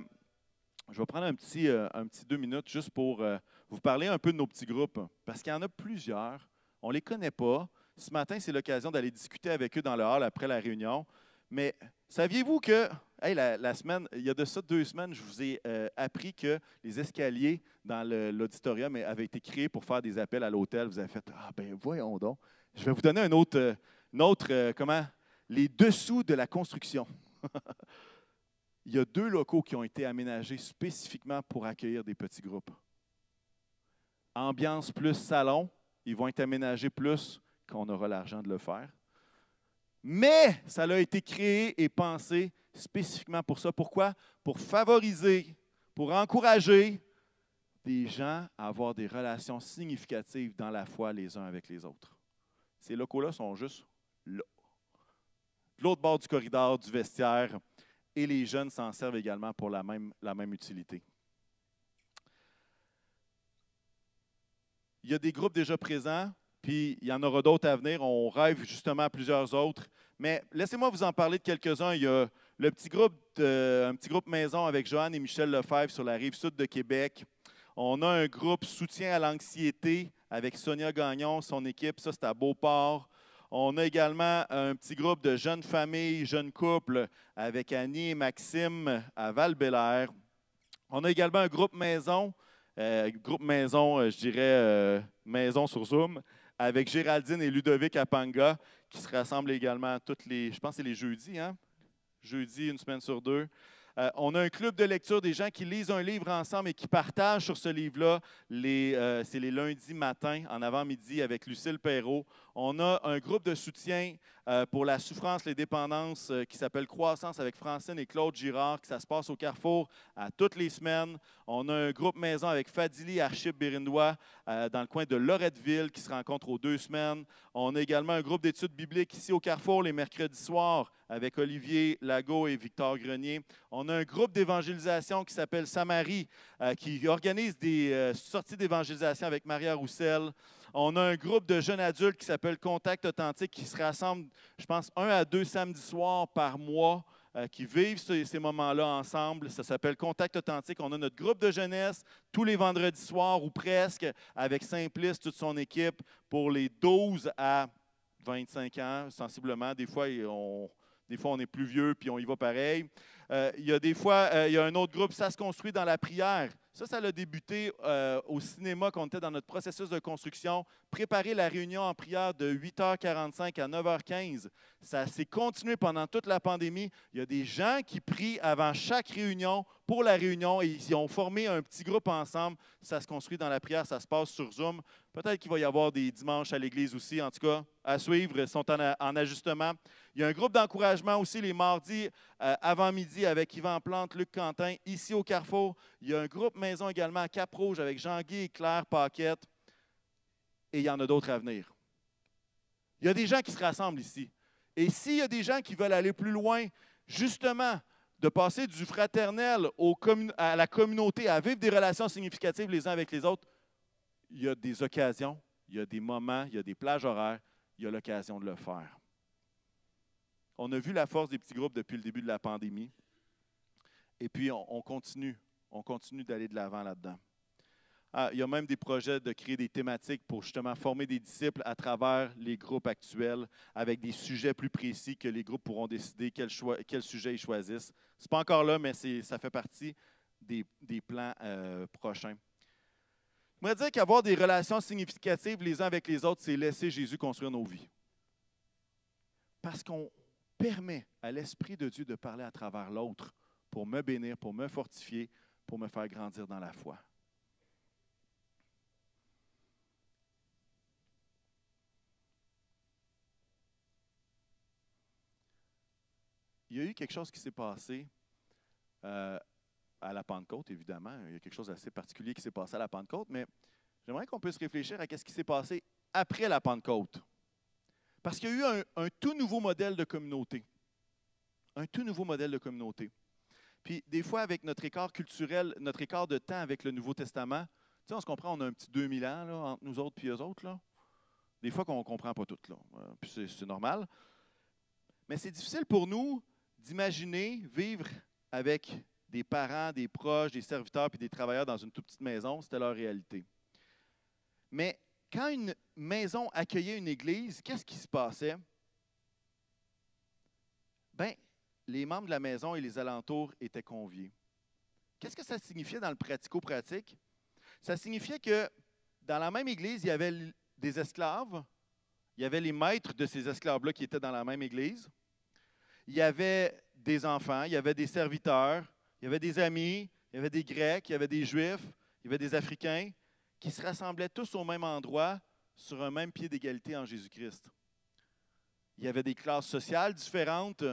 je vais prendre un petit, euh, un petit deux minutes juste pour euh, vous parler un peu de nos petits groupes, parce qu'il y en a plusieurs. On ne les connaît pas. Ce matin, c'est l'occasion d'aller discuter avec eux dans le hall après la réunion. Mais saviez-vous que, la, semaine, il y a de ça deux semaines, je vous ai euh, appris que les escaliers dans l'auditorium avaient été créés pour faire des appels à l'hôtel. Vous avez fait, ah ben voyons donc. Je vais vous donner un autre, euh, euh, comment, les dessous de la construction. il y a deux locaux qui ont été aménagés spécifiquement pour accueillir des petits groupes. Ambiance plus salon, ils vont être aménagés plus quand on aura l'argent de le faire. Mais ça a été créé et pensé spécifiquement pour ça. Pourquoi? Pour favoriser, pour encourager des gens à avoir des relations significatives dans la foi les uns avec les autres. Ces locaux-là sont juste là. De l'autre bord du corridor, du vestiaire, et les jeunes s'en servent également pour la même, la même utilité. Il y a des groupes déjà présents, puis il y en aura d'autres à venir. On rêve justement à plusieurs autres. Mais laissez-moi vous en parler de quelques-uns. Il y a le petit groupe un petit groupe maison avec Joanne et Michel Lefebvre sur la rive sud de Québec. On a un groupe soutien à l'anxiété avec Sonia Gagnon, son équipe. Ça, c'est à Beauport. On a également un petit groupe de jeunes familles, jeunes couples avec Annie et Maxime à val -Bélair. On a également un groupe maison, euh, groupe maison, euh, je dirais euh, maison sur Zoom, avec Géraldine et Ludovic à Panga, qui se rassemblent également toutes les, je pense c'est les jeudis, hein? Jeudi, une semaine sur deux. Euh, on a un club de lecture des gens qui lisent un livre ensemble et qui partagent sur ce livre-là. Euh, c'est les lundis matins, en avant-midi, avec Lucille Perrault. On a un groupe de soutien euh, pour la souffrance, les dépendances, qui s'appelle Croissance avec Francine et Claude Girard, qui se passe au Carrefour à toutes les semaines. On a un groupe maison avec Fadili Archib Bérindois dans le coin de Loretteville, qui se rencontre aux deux semaines. On a également un groupe d'études bibliques ici au Carrefour les mercredis soirs avec Olivier Lago et Victor Grenier. On a un groupe d'évangélisation qui s'appelle Samarie, euh, qui organise des euh, sorties d'évangélisation avec Maria Roussel. On a un groupe de jeunes adultes qui s'appelle Contact Authentique, qui se rassemble, je pense, un à deux samedis soirs par mois euh, qui vivent ces, moments-là ensemble. Ça s'appelle Contact Authentique. On a notre groupe de jeunesse tous les vendredis soirs ou presque avec Simplice, toute son équipe, pour les 12 à 25 ans, sensiblement. Des fois, on, on est plus vieux, puis on y va pareil. Euh, il y a des fois, euh, il y a un autre groupe, ça se construit dans la prière. Ça, ça a débuté euh, au cinéma quand on était dans notre processus de construction. Préparer la réunion en prière de 8h45 à 9h15. Ça s'est continué pendant toute la pandémie. Il y a des gens qui prient avant chaque réunion pour la réunion et ils ont formé un petit groupe ensemble. Ça se construit dans la prière, ça se passe sur Zoom. Peut-être qu'il va y avoir des dimanches à l'église aussi, en tout cas, à suivre, ils sont en, ajustement. Il y a un groupe d'encouragement aussi les mardis avant midi avec Yvan Plante, Luc Quentin, ici au Carrefour. Il y a un groupe maison également à Cap-Rouge avec Jean-Guy et Claire Paquette. Et il y en a d'autres à venir. Il y a des gens qui se rassemblent ici. Et s'il y a des gens qui veulent aller plus loin, justement, de passer du fraternel à la communauté, à vivre des relations significatives les uns avec les autres, il y a des occasions, il y a des moments, il y a des plages horaires, il y a l'occasion de le faire. On a vu la force des petits groupes depuis le début de la pandémie. Et puis, on, continue, on continue d'aller de l'avant là-dedans. Ah, il y a même des projets de créer des thématiques pour justement former des disciples à travers les groupes actuels avec des sujets plus précis que les groupes pourront décider quel, sujet ils choisissent. Ce n'est pas encore là, mais ça fait partie des, plans euh, prochains. Je voudrais dire qu'avoir des relations significatives les uns avec les autres, c'est laisser Jésus construire nos vies. Parce qu'on permet à l'Esprit de Dieu de parler à travers l'autre pour me bénir, pour me fortifier, pour me faire grandir dans la foi. Il y a eu quelque chose qui s'est passé euh, à la Pentecôte, évidemment. Il y a quelque chose d'assez particulier qui s'est passé à la Pentecôte, mais j'aimerais qu'on puisse réfléchir à ce qui s'est passé après la Pentecôte. Parce qu'il y a eu un, tout nouveau modèle de communauté. Un tout nouveau modèle de communauté. Puis des fois, avec notre écart culturel, notre écart de temps avec le Nouveau Testament, tu sais, on se comprend, on a un petit 2000 ans là, entre nous autres et eux autres. Là. Des fois qu'on ne comprend pas tout. Là. Euh, puis c'est normal. Mais c'est difficile pour nous d'imaginer vivre avec des parents, des proches, des serviteurs puis des travailleurs dans une toute petite maison. C'était leur réalité. Mais quand une maison accueillait une église, qu'est-ce qui se passait? Bien, les membres de la maison et les alentours étaient conviés. Qu'est-ce que ça signifiait dans le pratico-pratique? Ça signifiait que dans la même église, il y avait des esclaves, il y avait les maîtres de ces esclaves-là qui étaient dans la même église, il y avait des enfants, il y avait des serviteurs, il y avait des amis, il y avait des Grecs, il y avait des Juifs, il y avait des Africains, qui se rassemblaient tous au même endroit, sur un même pied d'égalité en Jésus-Christ. Il y avait des classes sociales différentes.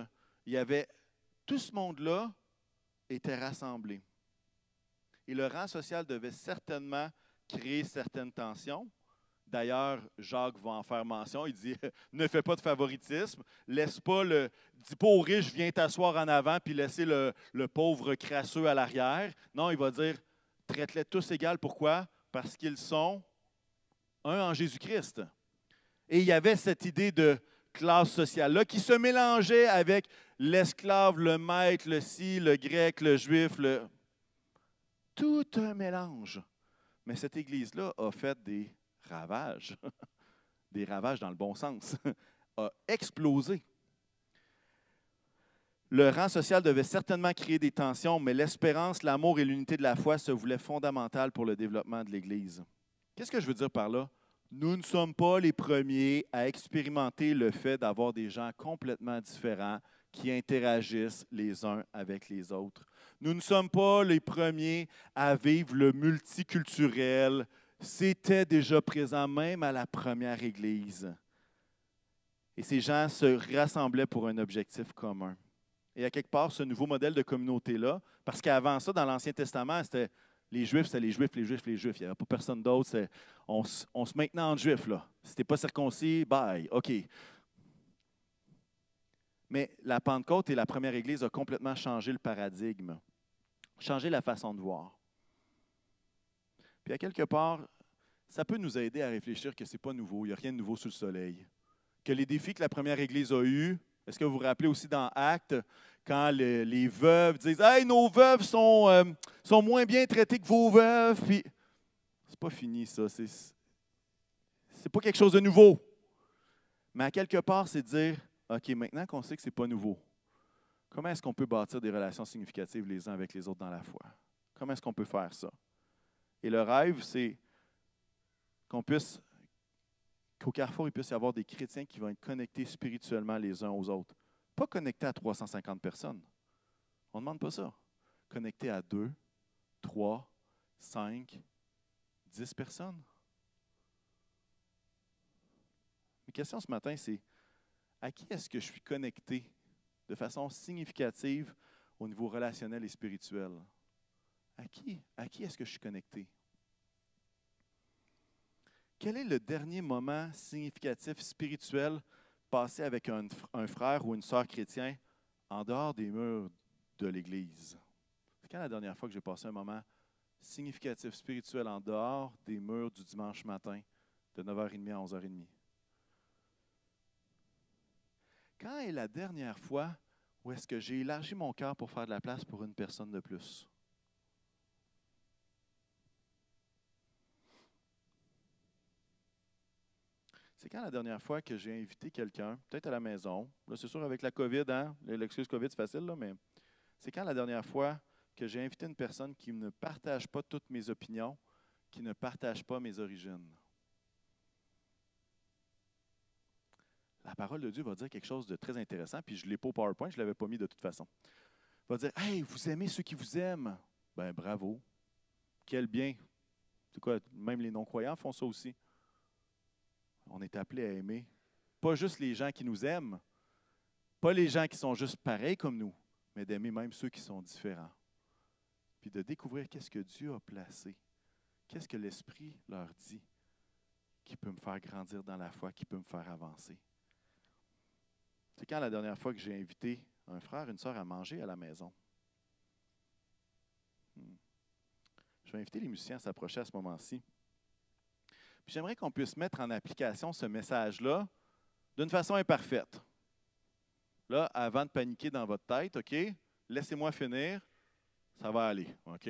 Il y avait tout ce monde-là était rassemblé. Et le rang social devait certainement créer certaines tensions. D'ailleurs, Jacques va en faire mention. Il dit Ne fais pas de favoritisme, laisse pas le. Dis riches, viens t'asseoir en avant, puis laisser le, le pauvre crasseux à l'arrière. Non, il va dire Traite-les tous égales. Pourquoi? Parce qu'ils sont un en Jésus-Christ. Et il y avait cette idée de classe sociale-là qui se mélangeait avec l'esclave, le maître, le ci, le grec, le juif, le... tout un mélange. Mais cette Église-là a fait des ravages, des ravages dans le bon sens, a explosé. Le rang social devait certainement créer des tensions, mais l'espérance, l'amour et l'unité de la foi se voulaient fondamentales pour le développement de l'Église. Qu'est-ce que je veux dire par là? Nous ne sommes pas les premiers à expérimenter le fait d'avoir des gens complètement différents qui interagissent les uns avec les autres. Nous ne sommes pas les premiers à vivre le multiculturel. C'était déjà présent même à la première Église. Et ces gens se rassemblaient pour un objectif commun. Et à quelque part, ce nouveau modèle de communauté-là, parce qu'avant ça, dans l'Ancien Testament, c'était les Juifs, c'est les Juifs, les Juifs, les Juifs. Il n'y avait pas personne d'autre. On, on, se maintenait en Juif. Là. Si tu pas circoncis, bye, OK. Mais la Pentecôte et la première Église ont complètement changé le paradigme, changé la façon de voir. Puis à quelque part, ça peut nous aider à réfléchir que ce n'est pas nouveau, il n'y a rien de nouveau sous le soleil. Que les défis que la première Église a eus, est-ce que vous vous rappelez aussi dans Actes, quand les veuves disent Hey, nos veuves sont, euh, sont moins bien traitées que vos veuves. Puis, c'est pas fini, ça. C'est, c'est pas quelque chose de nouveau. Mais à quelque part, c'est dire OK, maintenant qu'on sait que ce n'est pas nouveau, comment est-ce qu'on peut bâtir des relations significatives les uns avec les autres dans la foi? Comment est-ce qu'on peut faire ça? Et le rêve, c'est qu'on puisse, qu'au carrefour, il puisse y avoir des chrétiens qui vont être connectés spirituellement les uns aux autres. Pas connecté à 350 personnes. On ne demande pas ça. Connecté à 2, 3, 5, 10 personnes. Ma question ce matin, c'est à qui est-ce que je suis connecté de façon significative au niveau relationnel et spirituel? À qui, à qui est-ce que je suis connecté? Quel est le dernier moment significatif spirituel passer avec un, frère ou une sœur chrétien en dehors des murs de l'Église? C'est quand la dernière fois que j'ai passé un moment significatif spirituel en dehors des murs du dimanche matin de 9h30 à 11h30? Quand est la dernière fois où est-ce que j'ai élargi mon cœur pour faire de la place pour une personne de plus? C'est quand la dernière fois que j'ai invité quelqu'un, peut-être à la maison, là c'est sûr avec la COVID, hein, l'excuse COVID c'est facile, là, mais c'est quand la dernière fois que j'ai invité une personne qui ne partage pas toutes mes opinions, qui ne partage pas mes origines? La parole de Dieu va dire quelque chose de très intéressant, puis je ne l'ai pas au PowerPoint, je ne l'avais pas mis de toute façon. Il va dire Hey, vous aimez ceux qui vous aiment? Ben bravo. Quel bien. C'est quoi, même les non-croyants font ça aussi on est appelé à aimer. Pas juste les gens qui nous aiment, pas les gens qui sont juste pareils comme nous, mais d'aimer même ceux qui sont différents. Puis de découvrir qu'est-ce que Dieu a placé, qu'est-ce que l'Esprit leur dit, qui peut me faire grandir dans la foi, qui peut me faire avancer. C'est quand la dernière fois que j'ai invité un frère, une soeur à manger à la maison? Hmm. Je vais inviter les musiciens à s'approcher à ce moment-ci j'aimerais qu'on puisse mettre en application ce message-là d'une façon imparfaite. Là, avant de paniquer dans votre tête, OK, laissez-moi finir, ça va aller, OK?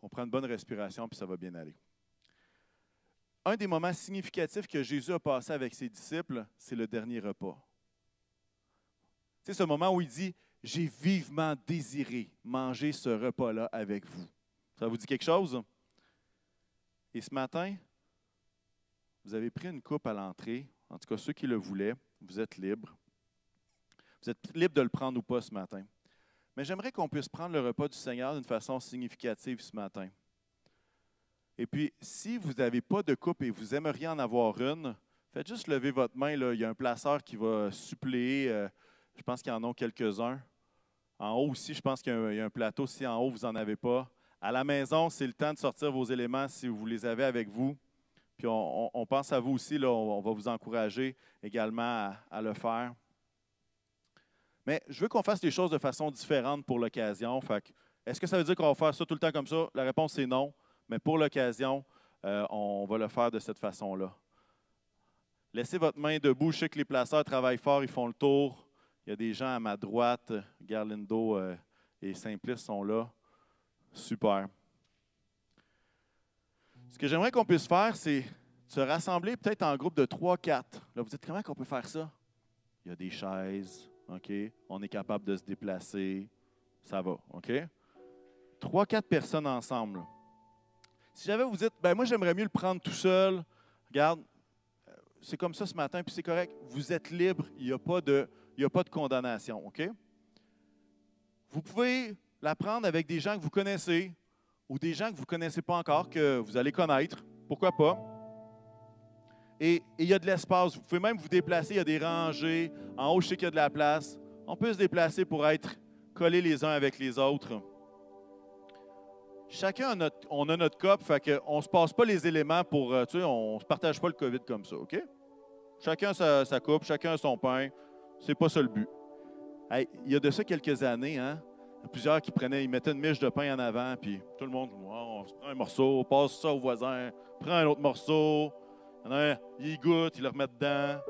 On prend une bonne respiration, puis ça va bien aller. Un des moments significatifs que Jésus a passé avec ses disciples, c'est le dernier repas. C'est ce moment où il dit J'ai vivement désiré manger ce repas-là avec vous. Ça vous dit quelque chose? Et ce matin, vous avez pris une coupe à l'entrée. En tout cas, ceux qui le voulaient, vous êtes libres. Vous êtes libres de le prendre ou pas ce matin. Mais j'aimerais qu'on puisse prendre le repas du Seigneur d'une façon significative ce matin. Et puis, si vous n'avez pas de coupe et vous aimeriez en avoir une, faites juste lever votre main. Là. Il y a un placeur qui va suppléer. Euh, je pense qu'il y en a quelques-uns. En haut aussi, je pense qu'il y, a un plateau. Si en haut, vous n'en avez pas. À la maison, c'est le temps de sortir vos éléments si vous les avez avec vous. Puis on, pense à vous aussi, là, on, va vous encourager également à, le faire. Mais je veux qu'on fasse les choses de façon différente pour l'occasion. Est-ce que ça veut dire qu'on va faire ça tout le temps comme ça? La réponse est non. Mais pour l'occasion, euh, on va le faire de cette façon-là. Laissez votre main debout. Je sais que les placeurs travaillent fort, ils font le tour. Il y a des gens à ma droite. Garlindo euh, et Simplice sont là. Super. Ce que j'aimerais qu'on puisse faire, c'est se rassembler peut-être en groupe de 3-4. Là, vous dites comment on peut faire ça? Il y a des chaises, OK? On est capable de se déplacer. Ça va, OK? 3-4 personnes ensemble. Si j'avais vous dites, ben moi j'aimerais mieux le prendre tout seul, regarde, euh, c'est comme ça ce matin, puis c'est correct, vous êtes libre, il n'y a, pas de, a pas de condamnation, OK? Vous pouvez la prendre avec des gens que vous connaissez ou des gens que vous ne connaissez pas encore, que vous allez connaître. Pourquoi pas? Et il y a de l'espace. Vous pouvez même vous déplacer. Il y a des rangées. En haut, je sais qu'il y a de la place. On peut se déplacer pour être collés les uns avec les autres. Chacun a notre, on a notre cop, fait qu'on ne se passe pas les éléments pour, euh, tu sais, on ne se partage pas le COVID comme ça, OK? Chacun sa, sa coupe, chacun son pain. C'est pas ça le but. il y a de ça quelques années, hein? Plusieurs qui prenaient, ils mettaient une miche de pain en avant, puis tout le monde, on se prend un morceau, on passe ça au voisin, prend un autre morceau. Il y en a un, il goûte, il le remet dedans.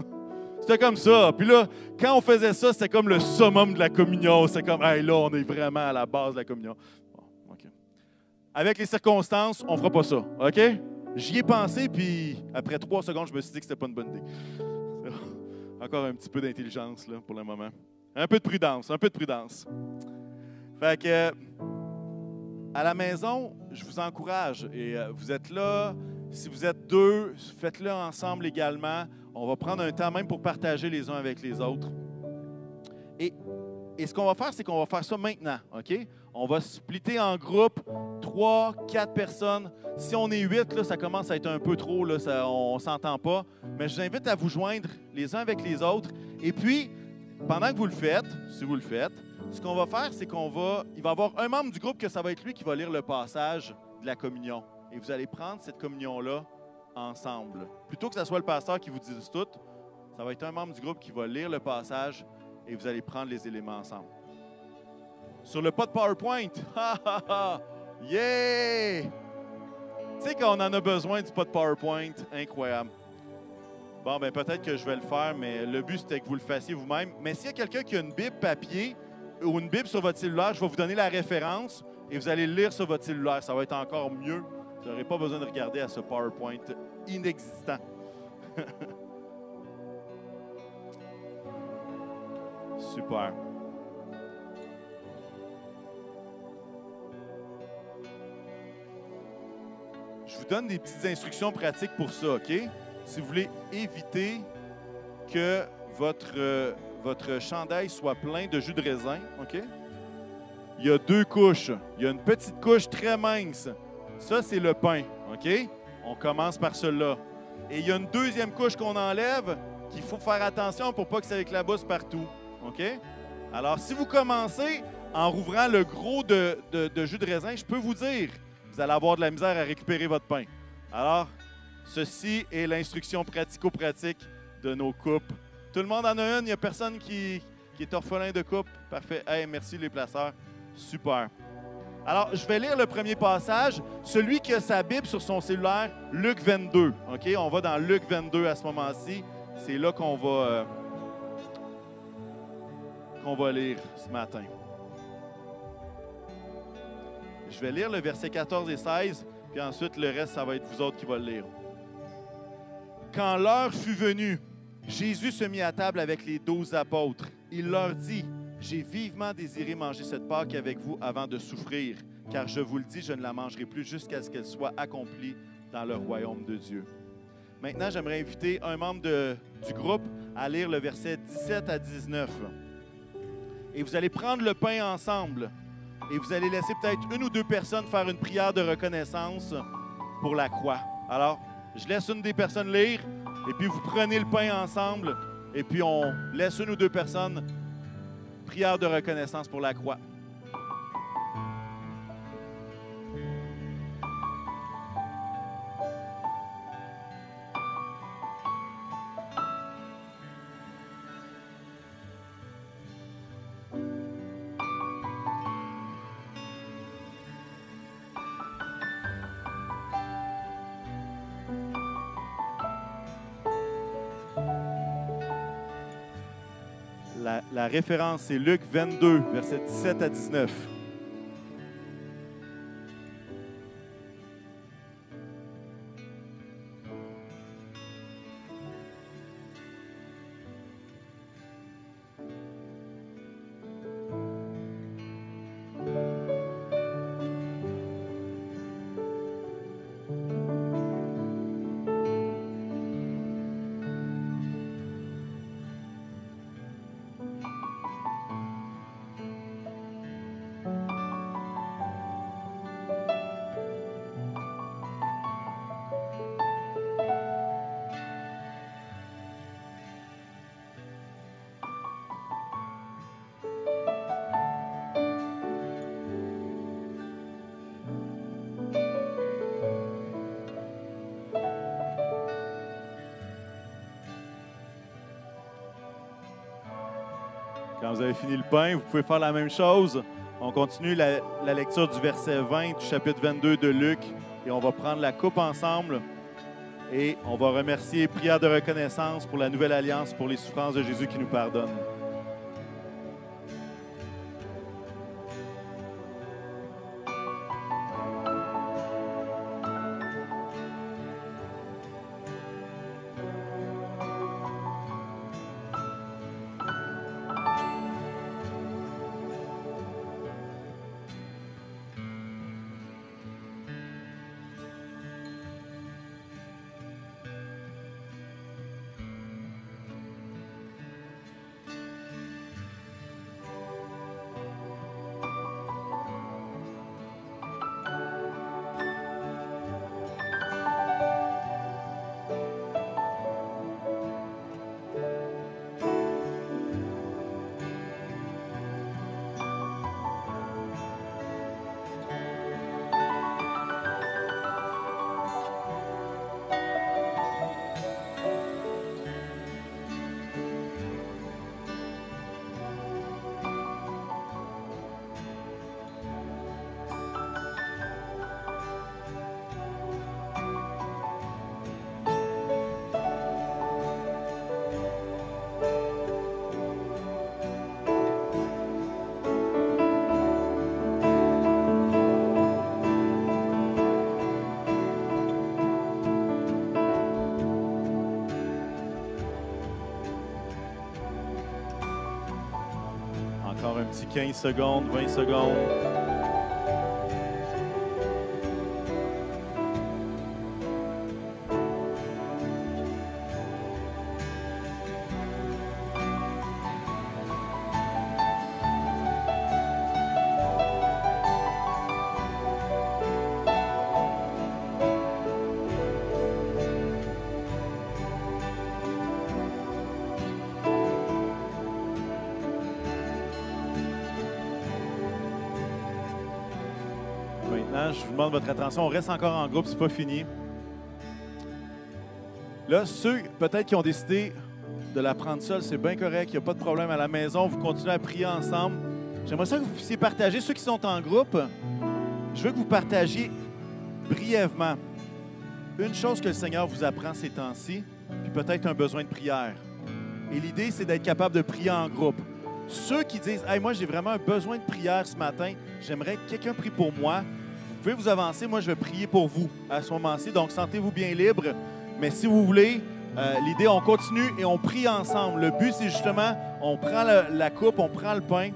c'était comme ça. Puis là, quand on faisait ça, c'était comme le summum de la communion. C'est comme, hey, là, on est vraiment à la base de la communion. Avec les circonstances, on fera pas ça. OK? J'y ai pensé, puis après trois secondes, je me suis dit que c'était pas une bonne idée. Encore un petit peu d'intelligence là, pour le moment. Un peu de prudence, un peu de prudence. Fait que, à la maison, je vous encourage. Et euh, vous êtes là. Si vous êtes deux, faites-le ensemble également. On va prendre un temps même pour partager les uns avec les autres. Et, et ce qu'on va faire, c'est qu'on va faire ça maintenant. OK? On va splitter en groupe, trois, quatre personnes. Si on est huit, ça commence à être un peu trop, on ne s'entend pas. Mais je vous invite à vous joindre les uns avec les autres. Et puis, pendant que vous le faites, si vous le faites, ce qu'on va faire, c'est qu'on va, il va y avoir un membre du groupe que ça va être lui qui va lire le passage de la communion. Et vous allez prendre cette communion-là ensemble. Plutôt que ce soit le pasteur qui vous dise tout, ça va être un membre du groupe qui va lire le passage et vous allez prendre les éléments ensemble. Sur le pas de PowerPoint, yeah! Tu sais qu'on en a besoin du pas de PowerPoint, incroyable. Bon, ben peut-être que je vais le faire, mais le but, c'était que vous le fassiez vous-même. Mais s'il y a quelqu'un qui a une Bible papier ou une Bible sur votre cellulaire, je vais vous donner la référence et vous allez le lire sur votre cellulaire. Ça va être encore mieux. Vous n'aurez pas besoin de regarder à ce PowerPoint inexistant. Super. Je vous donne des petites instructions pratiques pour ça, OK? Si vous voulez éviter que votre, euh, votre chandail soit plein de jus de raisin, OK? Il y a deux couches. Il y a une petite couche très mince. Ça, c'est le pain, OK? On commence par cela. Et il y a une deuxième couche qu'on enlève qu'il faut faire attention pour pas que ça éclabousse partout? Alors, si vous commencez en rouvrant le gros de, de jus de raisin, je peux vous dire, vous allez avoir de la misère à récupérer votre pain. Alors, Ceci est l'instruction pratico-pratique de nos coupes. Tout le monde en a une? Il n'y a personne qui, est orphelin de coupe. Parfait. Hey, merci les placeurs. Super. Alors, je vais lire le premier passage. Celui qui a sa Bible sur son cellulaire, Luc 22. OK? On va dans Luc 22 à ce moment-ci. C'est là qu'on va, euh, qu'on va lire ce matin. Je vais lire le verset 14 et 16, puis ensuite le reste, ça va être vous autres qui va le lire. Quand l'heure fut venue, Jésus se mit à table avec les douze apôtres. Il leur dit, J'ai vivement désiré manger cette Pâque avec vous avant de souffrir, car je vous le dis, je ne la mangerai plus jusqu'à ce qu'elle soit accomplie dans le royaume de Dieu. Maintenant, j'aimerais inviter un membre du groupe à lire le verset 17 à 19. Et vous allez prendre le pain ensemble et vous allez laisser peut-être une ou deux personnes faire une prière de reconnaissance pour la croix. Alors, je laisse une des personnes lire, et puis vous prenez le pain ensemble, et puis on laisse une ou deux personnes prière de reconnaissance pour la croix. Référence, c'est Luc 22, versets 17 à 19. Vous pouvez faire la même chose. On continue la, la lecture du verset 20 du chapitre 22 de Luc et on va prendre la coupe ensemble et on va remercier prière de reconnaissance pour la nouvelle alliance, pour les souffrances de Jésus qui nous pardonne. 15 secondes, 20 secondes. Je vous demande votre attention. On reste encore en groupe, c'est pas fini. Là, ceux peut-être qui ont décidé de la prendre seule, c'est bien correct, il n'y a pas de problème à la maison. Vous continuez à prier ensemble. J'aimerais ça que vous puissiez partager. Ceux qui sont en groupe, je veux que vous partagiez brièvement une chose que le Seigneur vous apprend ces temps-ci, puis peut-être un besoin de prière. Et l'idée, c'est d'être capable de prier en groupe. Ceux qui disent Hey, moi, j'ai vraiment un besoin de prière ce matin, j'aimerais que quelqu'un prie pour moi. Vous pouvez vous avancer, moi, je vais prier pour vous à ce moment-ci. Donc, sentez-vous bien libre. Mais si vous voulez, euh, l'idée, on continue et on prie ensemble. Le but, c'est justement, on prend la coupe, on prend le pain,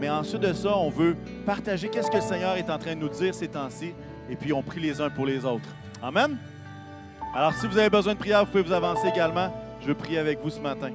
mais ensuite de ça, on veut partager qu'est-ce que le Seigneur est en train de nous dire ces temps-ci, et puis on prie les uns pour les autres. Amen? Alors, si vous avez besoin de prière, vous pouvez vous avancer également. Je prier avec vous ce matin.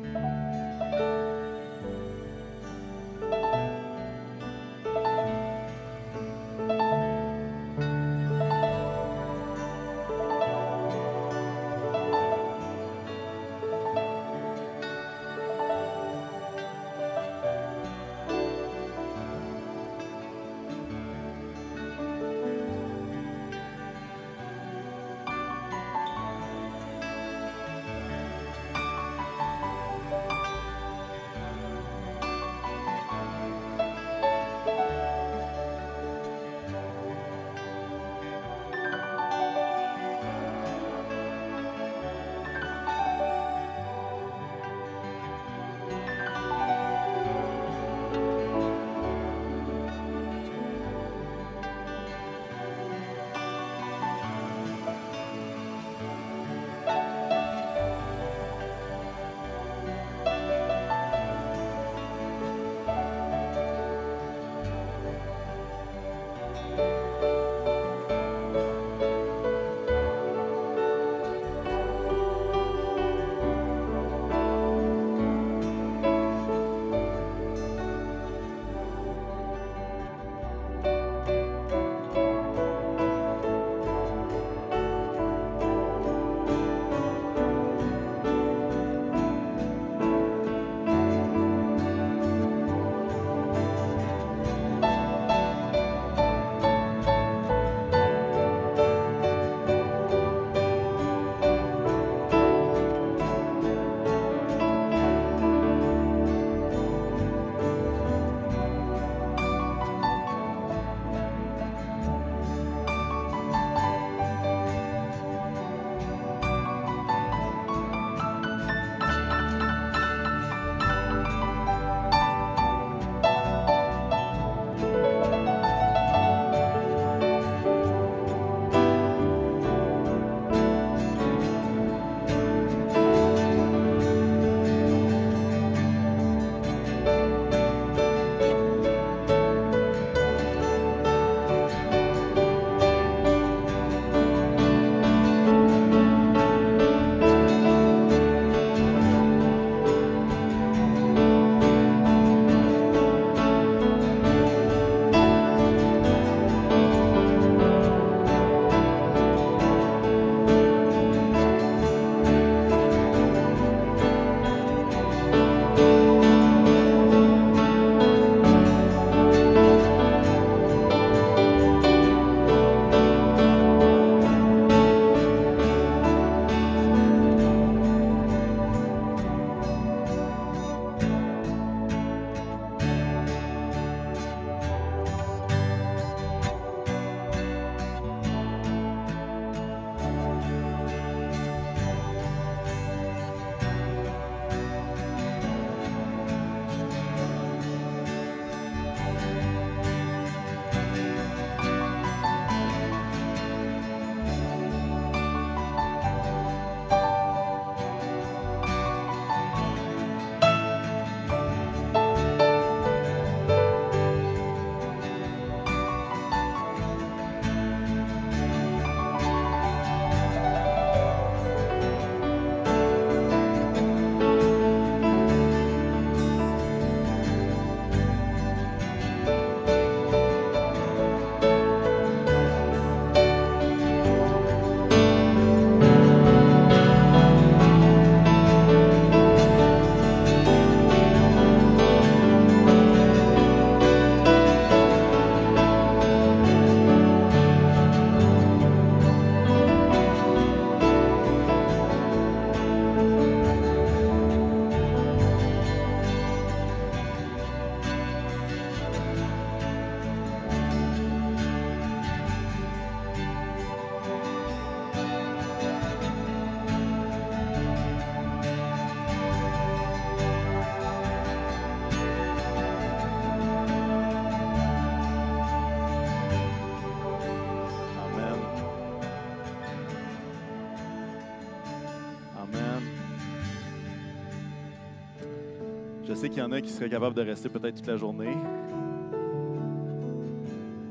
Qu'il y en a qui seraient capables de rester peut-être toute la journée.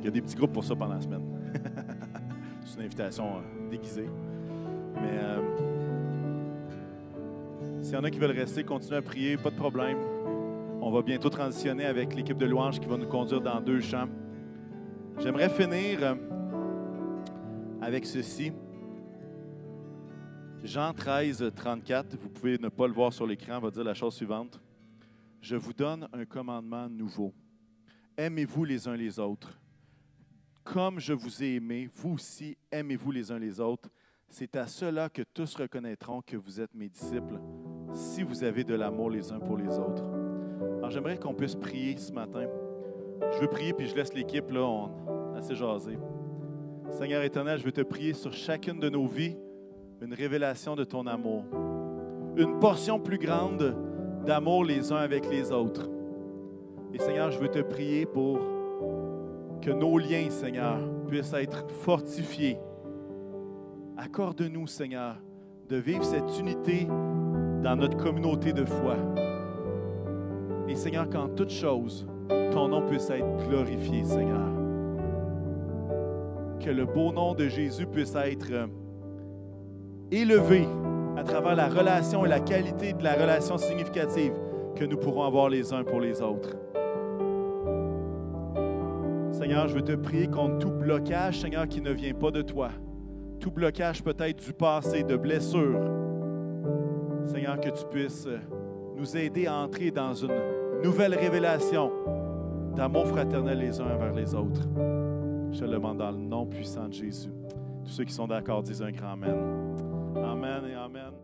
Il y a des petits groupes pour ça pendant la semaine. C'est une invitation euh, déguisée. Mais euh, s'il y en a qui veulent rester, continuez à prier, pas de problème. On va bientôt transitionner avec l'équipe de louanges qui va nous conduire dans deux chants. J'aimerais finir euh, avec ceci. Jean 13, 34, vous pouvez ne pas le voir sur l'écran, va dire la chose suivante. Je vous donne un commandement nouveau. Aimez-vous les uns les autres. Comme je vous ai aimé, vous aussi aimez-vous les uns les autres. C'est à cela que tous reconnaîtront que vous êtes mes disciples, si vous avez de l'amour les uns pour les autres. Alors j'aimerais qu'on puisse prier ce matin. Je veux prier, puis je laisse l'équipe là, on assez jasé. Seigneur éternel, je veux te prier sur chacune de nos vies une révélation de ton amour, une portion plus grande d'amour les uns avec les autres. Et Seigneur, je veux te prier pour que nos liens, Seigneur, puissent être fortifiés. Accorde-nous, Seigneur, de vivre cette unité dans notre communauté de foi. Et Seigneur, qu'en toute chose, ton nom puisse être glorifié, Seigneur. Que le beau nom de Jésus puisse être euh, élevé travers la relation et la qualité de la relation significative que nous pourrons avoir les uns pour les autres. Seigneur, je veux te prier contre tout blocage, Seigneur, qui ne vient pas de toi. Tout blocage peut-être du passé, de blessures. Seigneur, que tu puisses nous aider à entrer dans une nouvelle révélation d'amour fraternel les uns envers les autres. Je te le demande dans le nom puissant de Jésus. Tous ceux qui sont d'accord disent un grand Amen. Amen et Amen.